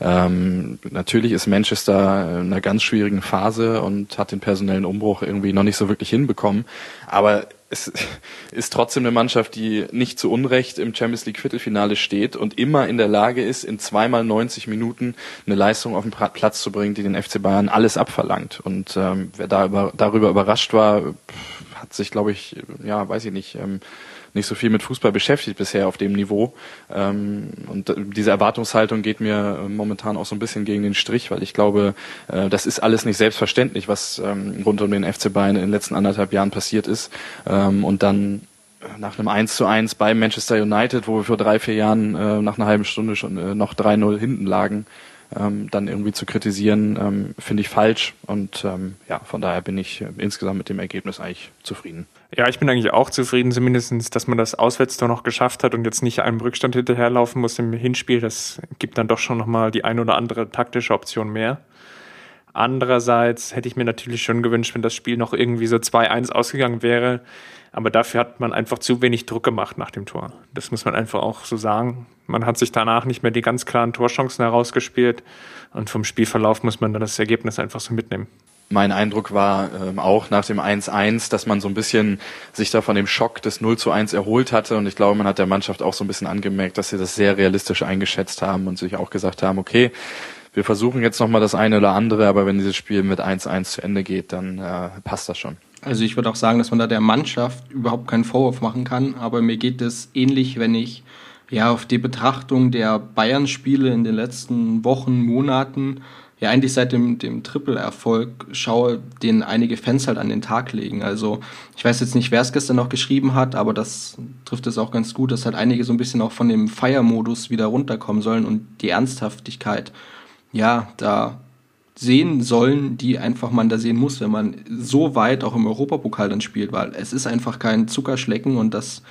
Ähm, natürlich ist Manchester in einer ganz schwierigen Phase und hat den personellen Umbruch irgendwie noch nicht so wirklich hinbekommen. Aber es ist trotzdem eine Mannschaft, die nicht zu Unrecht im Champions League Viertelfinale steht und immer in der Lage ist, in zweimal 90 Minuten eine Leistung auf den Platz zu bringen, die den FC Bayern alles abverlangt. Und ähm, wer da über, darüber überrascht war, hat sich, glaube ich, ja, weiß ich nicht, ähm, nicht so viel mit Fußball beschäftigt bisher auf dem Niveau. Ähm, und diese Erwartungshaltung geht mir momentan auch so ein bisschen gegen den Strich, weil ich glaube, äh, das ist alles nicht selbstverständlich, was ähm, rund um den FC Bayern in den letzten anderthalb Jahren passiert ist. Ähm, und dann nach einem 1 zu 1 bei Manchester United, wo wir vor drei, vier Jahren äh, nach einer halben Stunde schon äh, noch 3-0 hinten lagen, ähm, dann irgendwie zu kritisieren, ähm, finde ich falsch. Und ähm, ja, von daher bin ich äh, insgesamt mit dem Ergebnis eigentlich zufrieden. Ja, ich bin eigentlich auch zufrieden, zumindest, dass man das Auswärtstor noch geschafft hat und jetzt nicht einem Rückstand hinterherlaufen muss im Hinspiel. Das gibt dann doch schon nochmal die ein oder andere taktische Option mehr. Andererseits hätte ich mir natürlich schon gewünscht, wenn das Spiel noch irgendwie so 2-1 ausgegangen wäre. Aber dafür hat man einfach zu wenig Druck gemacht nach dem Tor. Das muss man einfach auch so sagen. Man hat sich danach nicht mehr die ganz klaren Torchancen herausgespielt. Und vom Spielverlauf muss man dann das Ergebnis einfach so mitnehmen. Mein Eindruck war ähm, auch nach dem 1-1, dass man so ein bisschen sich da von dem Schock des 0 zu 1 erholt hatte. Und ich glaube, man hat der Mannschaft auch so ein bisschen angemerkt, dass sie das sehr realistisch eingeschätzt haben und sich auch gesagt haben, okay, wir versuchen jetzt nochmal das eine oder andere, aber wenn dieses Spiel mit 1-1 zu Ende geht, dann äh, passt das schon. Also ich würde auch sagen, dass man da der Mannschaft überhaupt keinen Vorwurf machen kann, aber mir geht es ähnlich, wenn ich ja auf die Betrachtung der Bayern-Spiele in den letzten Wochen, Monaten, ja eigentlich seit dem, dem Triple-Erfolg schaue, den einige Fans halt an den Tag legen. Also ich weiß jetzt nicht, wer es gestern noch geschrieben hat, aber das trifft es auch ganz gut, dass halt einige so ein bisschen auch von dem Feiermodus wieder runterkommen sollen und die Ernsthaftigkeit, ja, da sehen sollen, die einfach man da sehen muss, wenn man so weit auch im Europapokal dann spielt, weil es ist einfach kein Zuckerschlecken und das,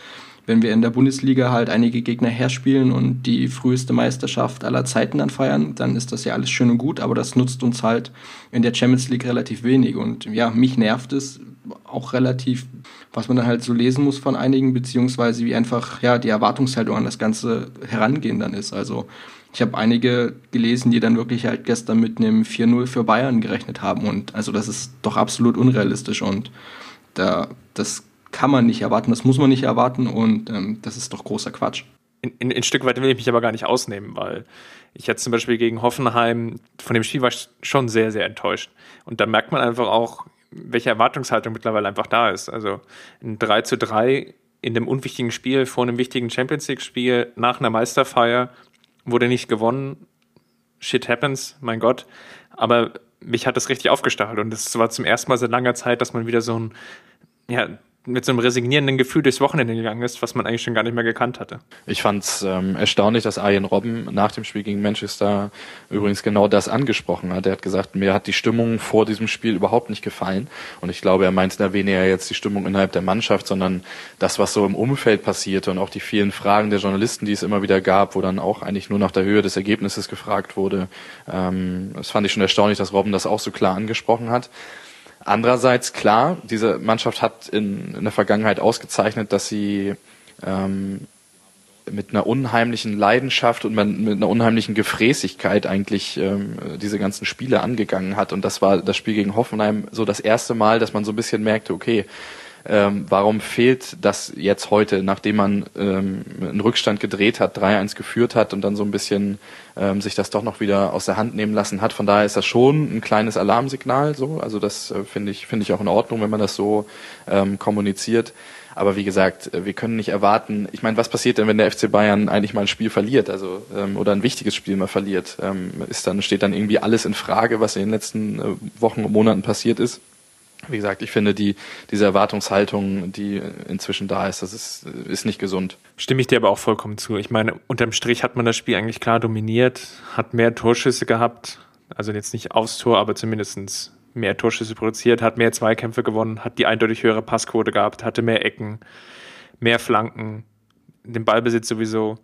wenn wir in der Bundesliga halt einige Gegner herspielen und die früheste Meisterschaft aller Zeiten dann feiern, dann ist das ja alles schön und gut, aber das nutzt uns halt in der Champions League relativ wenig und ja, mich nervt es auch relativ, was man dann halt so lesen muss von einigen, beziehungsweise wie einfach ja die Erwartungshaltung an das Ganze herangehen dann ist, also ich habe einige gelesen, die dann wirklich halt gestern mit einem 4-0 für Bayern gerechnet haben. Und also das ist doch absolut unrealistisch und da, das kann man nicht erwarten, das muss man nicht erwarten und ähm, das ist doch großer Quatsch. In, in, ein Stück weit will ich mich aber gar nicht ausnehmen, weil ich jetzt zum Beispiel gegen Hoffenheim, von dem Spiel war ich schon sehr, sehr enttäuscht. Und da merkt man einfach auch, welche Erwartungshaltung mittlerweile einfach da ist. Also ein 3 zu 3 in dem unwichtigen Spiel vor einem wichtigen Champions League-Spiel nach einer Meisterfeier wurde nicht gewonnen. Shit happens, mein Gott. Aber mich hat das richtig aufgestachelt und es war zum ersten Mal seit langer Zeit, dass man wieder so ein, ja, mit so einem resignierenden Gefühl durchs Wochenende gegangen ist, was man eigentlich schon gar nicht mehr gekannt hatte. Ich fand es ähm, erstaunlich, dass Arjen Robben nach dem Spiel gegen Manchester übrigens genau das angesprochen hat. Er hat gesagt, mir hat die Stimmung vor diesem Spiel überhaupt nicht gefallen. Und ich glaube, er meinte da weniger jetzt die Stimmung innerhalb der Mannschaft, sondern das, was so im Umfeld passierte und auch die vielen Fragen der Journalisten, die es immer wieder gab, wo dann auch eigentlich nur nach der Höhe des Ergebnisses gefragt wurde. Ähm, das fand ich schon erstaunlich, dass Robben das auch so klar angesprochen hat. Andererseits, klar, diese Mannschaft hat in, in der Vergangenheit ausgezeichnet, dass sie ähm, mit einer unheimlichen Leidenschaft und mit einer unheimlichen Gefräßigkeit eigentlich ähm, diese ganzen Spiele angegangen hat. Und das war das Spiel gegen Hoffenheim so das erste Mal, dass man so ein bisschen merkte, okay, ähm, warum fehlt das jetzt heute, nachdem man ähm, einen Rückstand gedreht hat, 3-1 geführt hat und dann so ein bisschen ähm, sich das doch noch wieder aus der Hand nehmen lassen hat. Von daher ist das schon ein kleines Alarmsignal. So, also das äh, finde ich finde ich auch in Ordnung, wenn man das so ähm, kommuniziert. Aber wie gesagt, äh, wir können nicht erwarten. Ich meine, was passiert denn, wenn der FC Bayern eigentlich mal ein Spiel verliert, also ähm, oder ein wichtiges Spiel mal verliert? Ähm, ist dann steht dann irgendwie alles in Frage, was in den letzten äh, Wochen und Monaten passiert ist? Wie gesagt, ich finde die, diese Erwartungshaltung, die inzwischen da ist, das ist, ist nicht gesund. Stimme ich dir aber auch vollkommen zu. Ich meine, unterm Strich hat man das Spiel eigentlich klar dominiert, hat mehr Torschüsse gehabt, also jetzt nicht aufs Tor, aber zumindest mehr Torschüsse produziert, hat mehr Zweikämpfe gewonnen, hat die eindeutig höhere Passquote gehabt, hatte mehr Ecken, mehr Flanken, den Ballbesitz sowieso.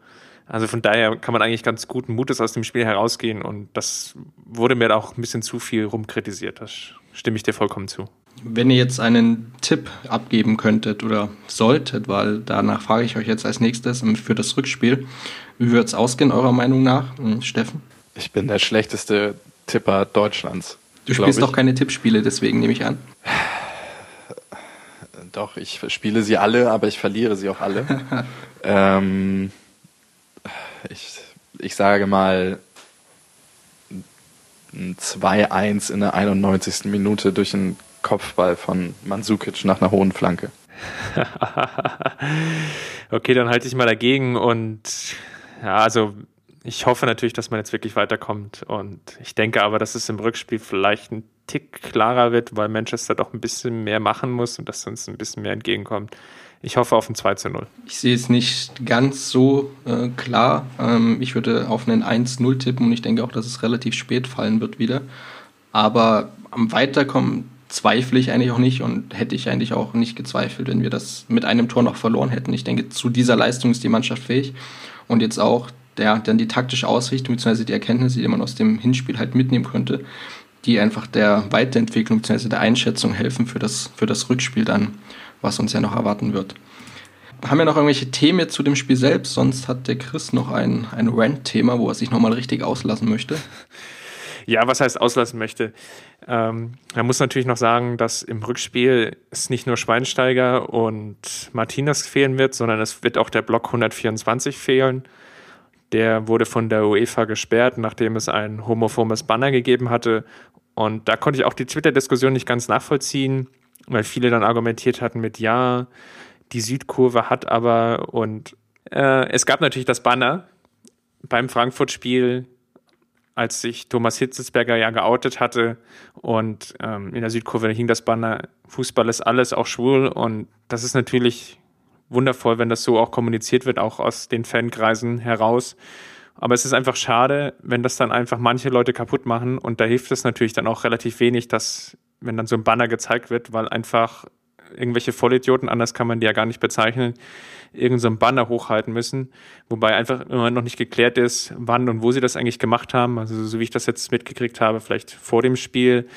Also von daher kann man eigentlich ganz guten Mutes aus dem Spiel herausgehen und das wurde mir auch ein bisschen zu viel rumkritisiert. Das stimme ich dir vollkommen zu. Wenn ihr jetzt einen Tipp abgeben könntet oder solltet, weil danach frage ich euch jetzt als nächstes für das Rückspiel, wie wird es ausgehen, eurer Meinung nach, hm, Steffen? Ich bin der schlechteste Tipper Deutschlands. Du spielst doch keine Tippspiele, deswegen nehme ich an. Doch, ich spiele sie alle, aber ich verliere sie auch alle. ähm, ich, ich sage mal 2-1 in der 91. Minute durch einen Kopfball von Mandzukic nach einer hohen Flanke. okay, dann halte ich mal dagegen und ja, also ich hoffe natürlich, dass man jetzt wirklich weiterkommt und ich denke aber, dass es im Rückspiel vielleicht ein Tick klarer wird, weil Manchester doch ein bisschen mehr machen muss und dass uns ein bisschen mehr entgegenkommt. Ich hoffe auf ein 2 zu 0. Ich sehe es nicht ganz so äh, klar. Ähm, ich würde auf einen 1-0 tippen und ich denke auch, dass es relativ spät fallen wird wieder. Aber am Weiterkommen zweifle ich eigentlich auch nicht und hätte ich eigentlich auch nicht gezweifelt, wenn wir das mit einem Tor noch verloren hätten. Ich denke, zu dieser Leistung ist die Mannschaft fähig. Und jetzt auch der, dann die taktische Ausrichtung bzw. die Erkenntnisse, die man aus dem Hinspiel halt mitnehmen könnte, die einfach der Weiterentwicklung bzw. der Einschätzung helfen für das, für das Rückspiel dann, was uns ja noch erwarten wird. Haben wir noch irgendwelche Themen jetzt zu dem Spiel selbst? Sonst hat der Chris noch ein, ein Rant-Thema, wo er sich nochmal richtig auslassen möchte. Ja, was heißt auslassen möchte? Ähm, man muss natürlich noch sagen, dass im Rückspiel es nicht nur Schweinsteiger und Martinez fehlen wird, sondern es wird auch der Block 124 fehlen. Der wurde von der UEFA gesperrt, nachdem es ein homophobes Banner gegeben hatte. Und da konnte ich auch die Twitter-Diskussion nicht ganz nachvollziehen, weil viele dann argumentiert hatten mit, ja, die Südkurve hat aber und äh, es gab natürlich das Banner beim Frankfurt-Spiel, als sich Thomas Hitzelsberger ja geoutet hatte und ähm, in der Südkurve hing das Banner, Fußball ist alles, auch schwul und das ist natürlich wundervoll, wenn das so auch kommuniziert wird, auch aus den Fankreisen heraus. Aber es ist einfach schade, wenn das dann einfach manche Leute kaputt machen. Und da hilft es natürlich dann auch relativ wenig, dass, wenn dann so ein Banner gezeigt wird, weil einfach irgendwelche Vollidioten, anders kann man die ja gar nicht bezeichnen, irgend so Banner hochhalten müssen. Wobei einfach immer noch nicht geklärt ist, wann und wo sie das eigentlich gemacht haben. Also so wie ich das jetzt mitgekriegt habe, vielleicht vor dem Spiel.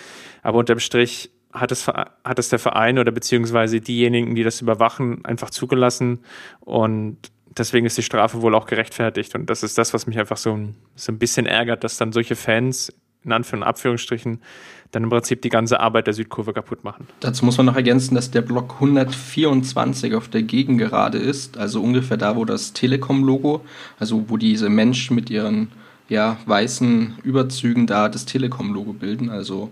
Aber unterm Strich hat es, hat es der Verein oder beziehungsweise diejenigen, die das überwachen, einfach zugelassen. Und deswegen ist die Strafe wohl auch gerechtfertigt. Und das ist das, was mich einfach so so ein bisschen ärgert, dass dann solche Fans, in Anführungs- und Abführungsstrichen, dann im Prinzip die ganze Arbeit der Südkurve kaputt machen. Dazu muss man noch ergänzen, dass der Block 124 auf der Gegengerade ist, also ungefähr da, wo das Telekom-Logo, also wo diese Menschen mit ihren ja, weißen Überzügen da das Telekom-Logo bilden. Also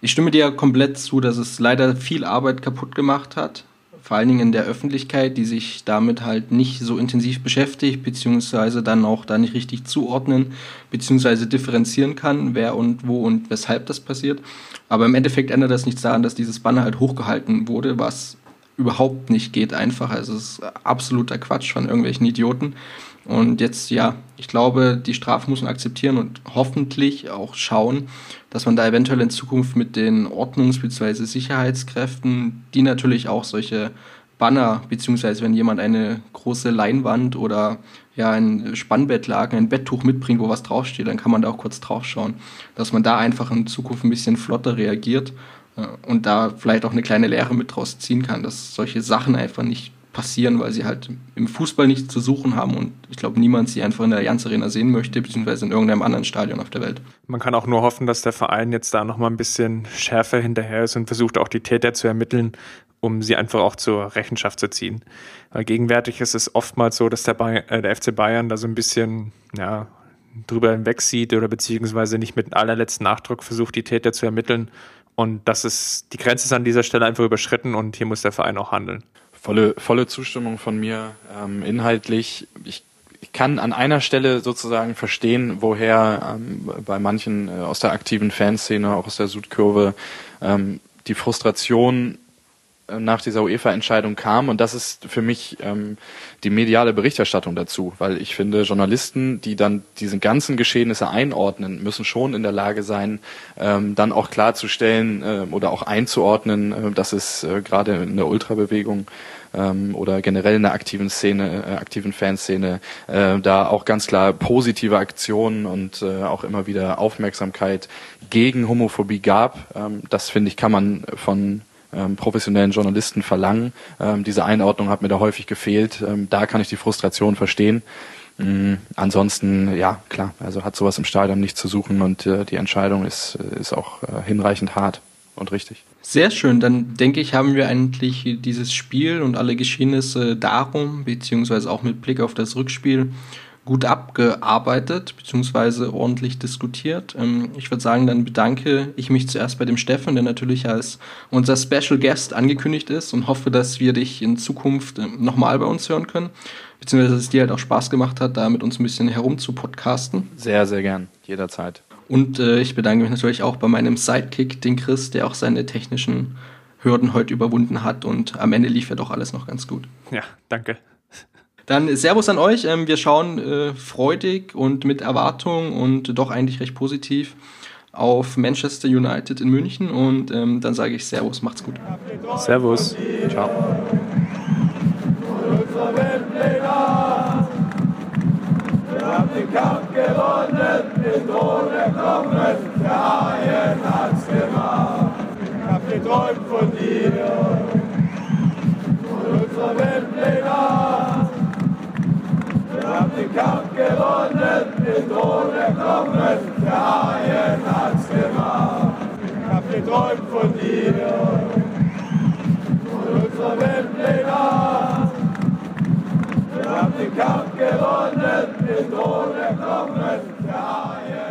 ich stimme dir komplett zu, dass es leider viel Arbeit kaputt gemacht hat. Vor allen Dingen in der Öffentlichkeit, die sich damit halt nicht so intensiv beschäftigt, beziehungsweise dann auch da nicht richtig zuordnen, beziehungsweise differenzieren kann, wer und wo und weshalb das passiert. Aber im Endeffekt ändert das nichts daran, dass dieses Banner halt hochgehalten wurde, was überhaupt nicht geht einfach. Also es ist absoluter Quatsch von irgendwelchen Idioten. Und jetzt, ja, ich glaube, die Strafe muss man akzeptieren und hoffentlich auch schauen, dass man da eventuell in Zukunft mit den Ordnungs- bzw. Sicherheitskräften, die natürlich auch solche Banner, beziehungsweise wenn jemand eine große Leinwand oder ja ein Spannbettlaken, ein Betttuch mitbringt, wo was draufsteht, dann kann man da auch kurz draufschauen, dass man da einfach in Zukunft ein bisschen flotter reagiert äh, und da vielleicht auch eine kleine Lehre mit draus ziehen kann, dass solche Sachen einfach nicht passieren, weil sie halt im Fußball nichts zu suchen haben und ich glaube, niemand sie einfach in der Allianz Arena sehen möchte, beziehungsweise in irgendeinem anderen Stadion auf der Welt. Man kann auch nur hoffen, dass der Verein jetzt da nochmal ein bisschen schärfer hinterher ist und versucht auch die Täter zu ermitteln, um sie einfach auch zur Rechenschaft zu ziehen. Weil gegenwärtig ist es oftmals so, dass der, Bayern, äh, der FC Bayern da so ein bisschen, ja, drüber hinweg sieht oder beziehungsweise nicht mit allerletzten Nachdruck versucht, die Täter zu ermitteln. Und das ist, die Grenze ist an dieser Stelle einfach überschritten und hier muss der Verein auch handeln. Volle, volle Zustimmung von mir. Ähm, inhaltlich, ich, ich kann an einer Stelle sozusagen verstehen, woher ähm, bei manchen äh, aus der aktiven Fanszene, auch aus der Südkurve, ähm, die Frustration nach dieser UEFA-Entscheidung kam. Und das ist für mich ähm, die mediale Berichterstattung dazu, weil ich finde, Journalisten, die dann diese ganzen Geschehnisse einordnen, müssen schon in der Lage sein, ähm, dann auch klarzustellen äh, oder auch einzuordnen, äh, dass es äh, gerade in der Ultrabewegung ähm, oder generell in der aktiven Szene, äh, aktiven Fanszene, äh, da auch ganz klar positive Aktionen und äh, auch immer wieder Aufmerksamkeit gegen Homophobie gab. Ähm, das finde ich, kann man von ähm, professionellen Journalisten verlangen. Ähm, diese Einordnung hat mir da häufig gefehlt. Ähm, da kann ich die Frustration verstehen. Ähm, ansonsten, ja, klar, also hat sowas im Stadion nicht zu suchen und äh, die Entscheidung ist, ist auch äh, hinreichend hart und richtig. Sehr schön, dann denke ich, haben wir eigentlich dieses Spiel und alle Geschehnisse darum, beziehungsweise auch mit Blick auf das Rückspiel, gut abgearbeitet bzw. ordentlich diskutiert. Ähm, ich würde sagen, dann bedanke ich mich zuerst bei dem Steffen, der natürlich als unser Special Guest angekündigt ist und hoffe, dass wir dich in Zukunft ähm, nochmal bei uns hören können, beziehungsweise dass es dir halt auch Spaß gemacht hat, da mit uns ein bisschen herum zu podcasten. Sehr, sehr gern, jederzeit. Und äh, ich bedanke mich natürlich auch bei meinem Sidekick, den Chris, der auch seine technischen Hürden heute überwunden hat und am Ende lief ja doch alles noch ganz gut. Ja, danke. Dann Servus an euch. Ähm, wir schauen äh, freudig und mit Erwartung und doch eigentlich recht positiv auf Manchester United in München und ähm, dann sage ich Servus, macht's gut. Servus. Ciao. Wir haben den Kampf gewonnen, den Thron erklommen, der Haien hat's gemacht. Ich hab geträumt von dir, von unserer Weltpläne. den Kampf gewonnen, den Thron erklommen, der Haien hat's gemacht. Ich hab geträumt von dir, von unserer Welt Wir haben den Kampf gewonnen, den Thron erklommen, der Haien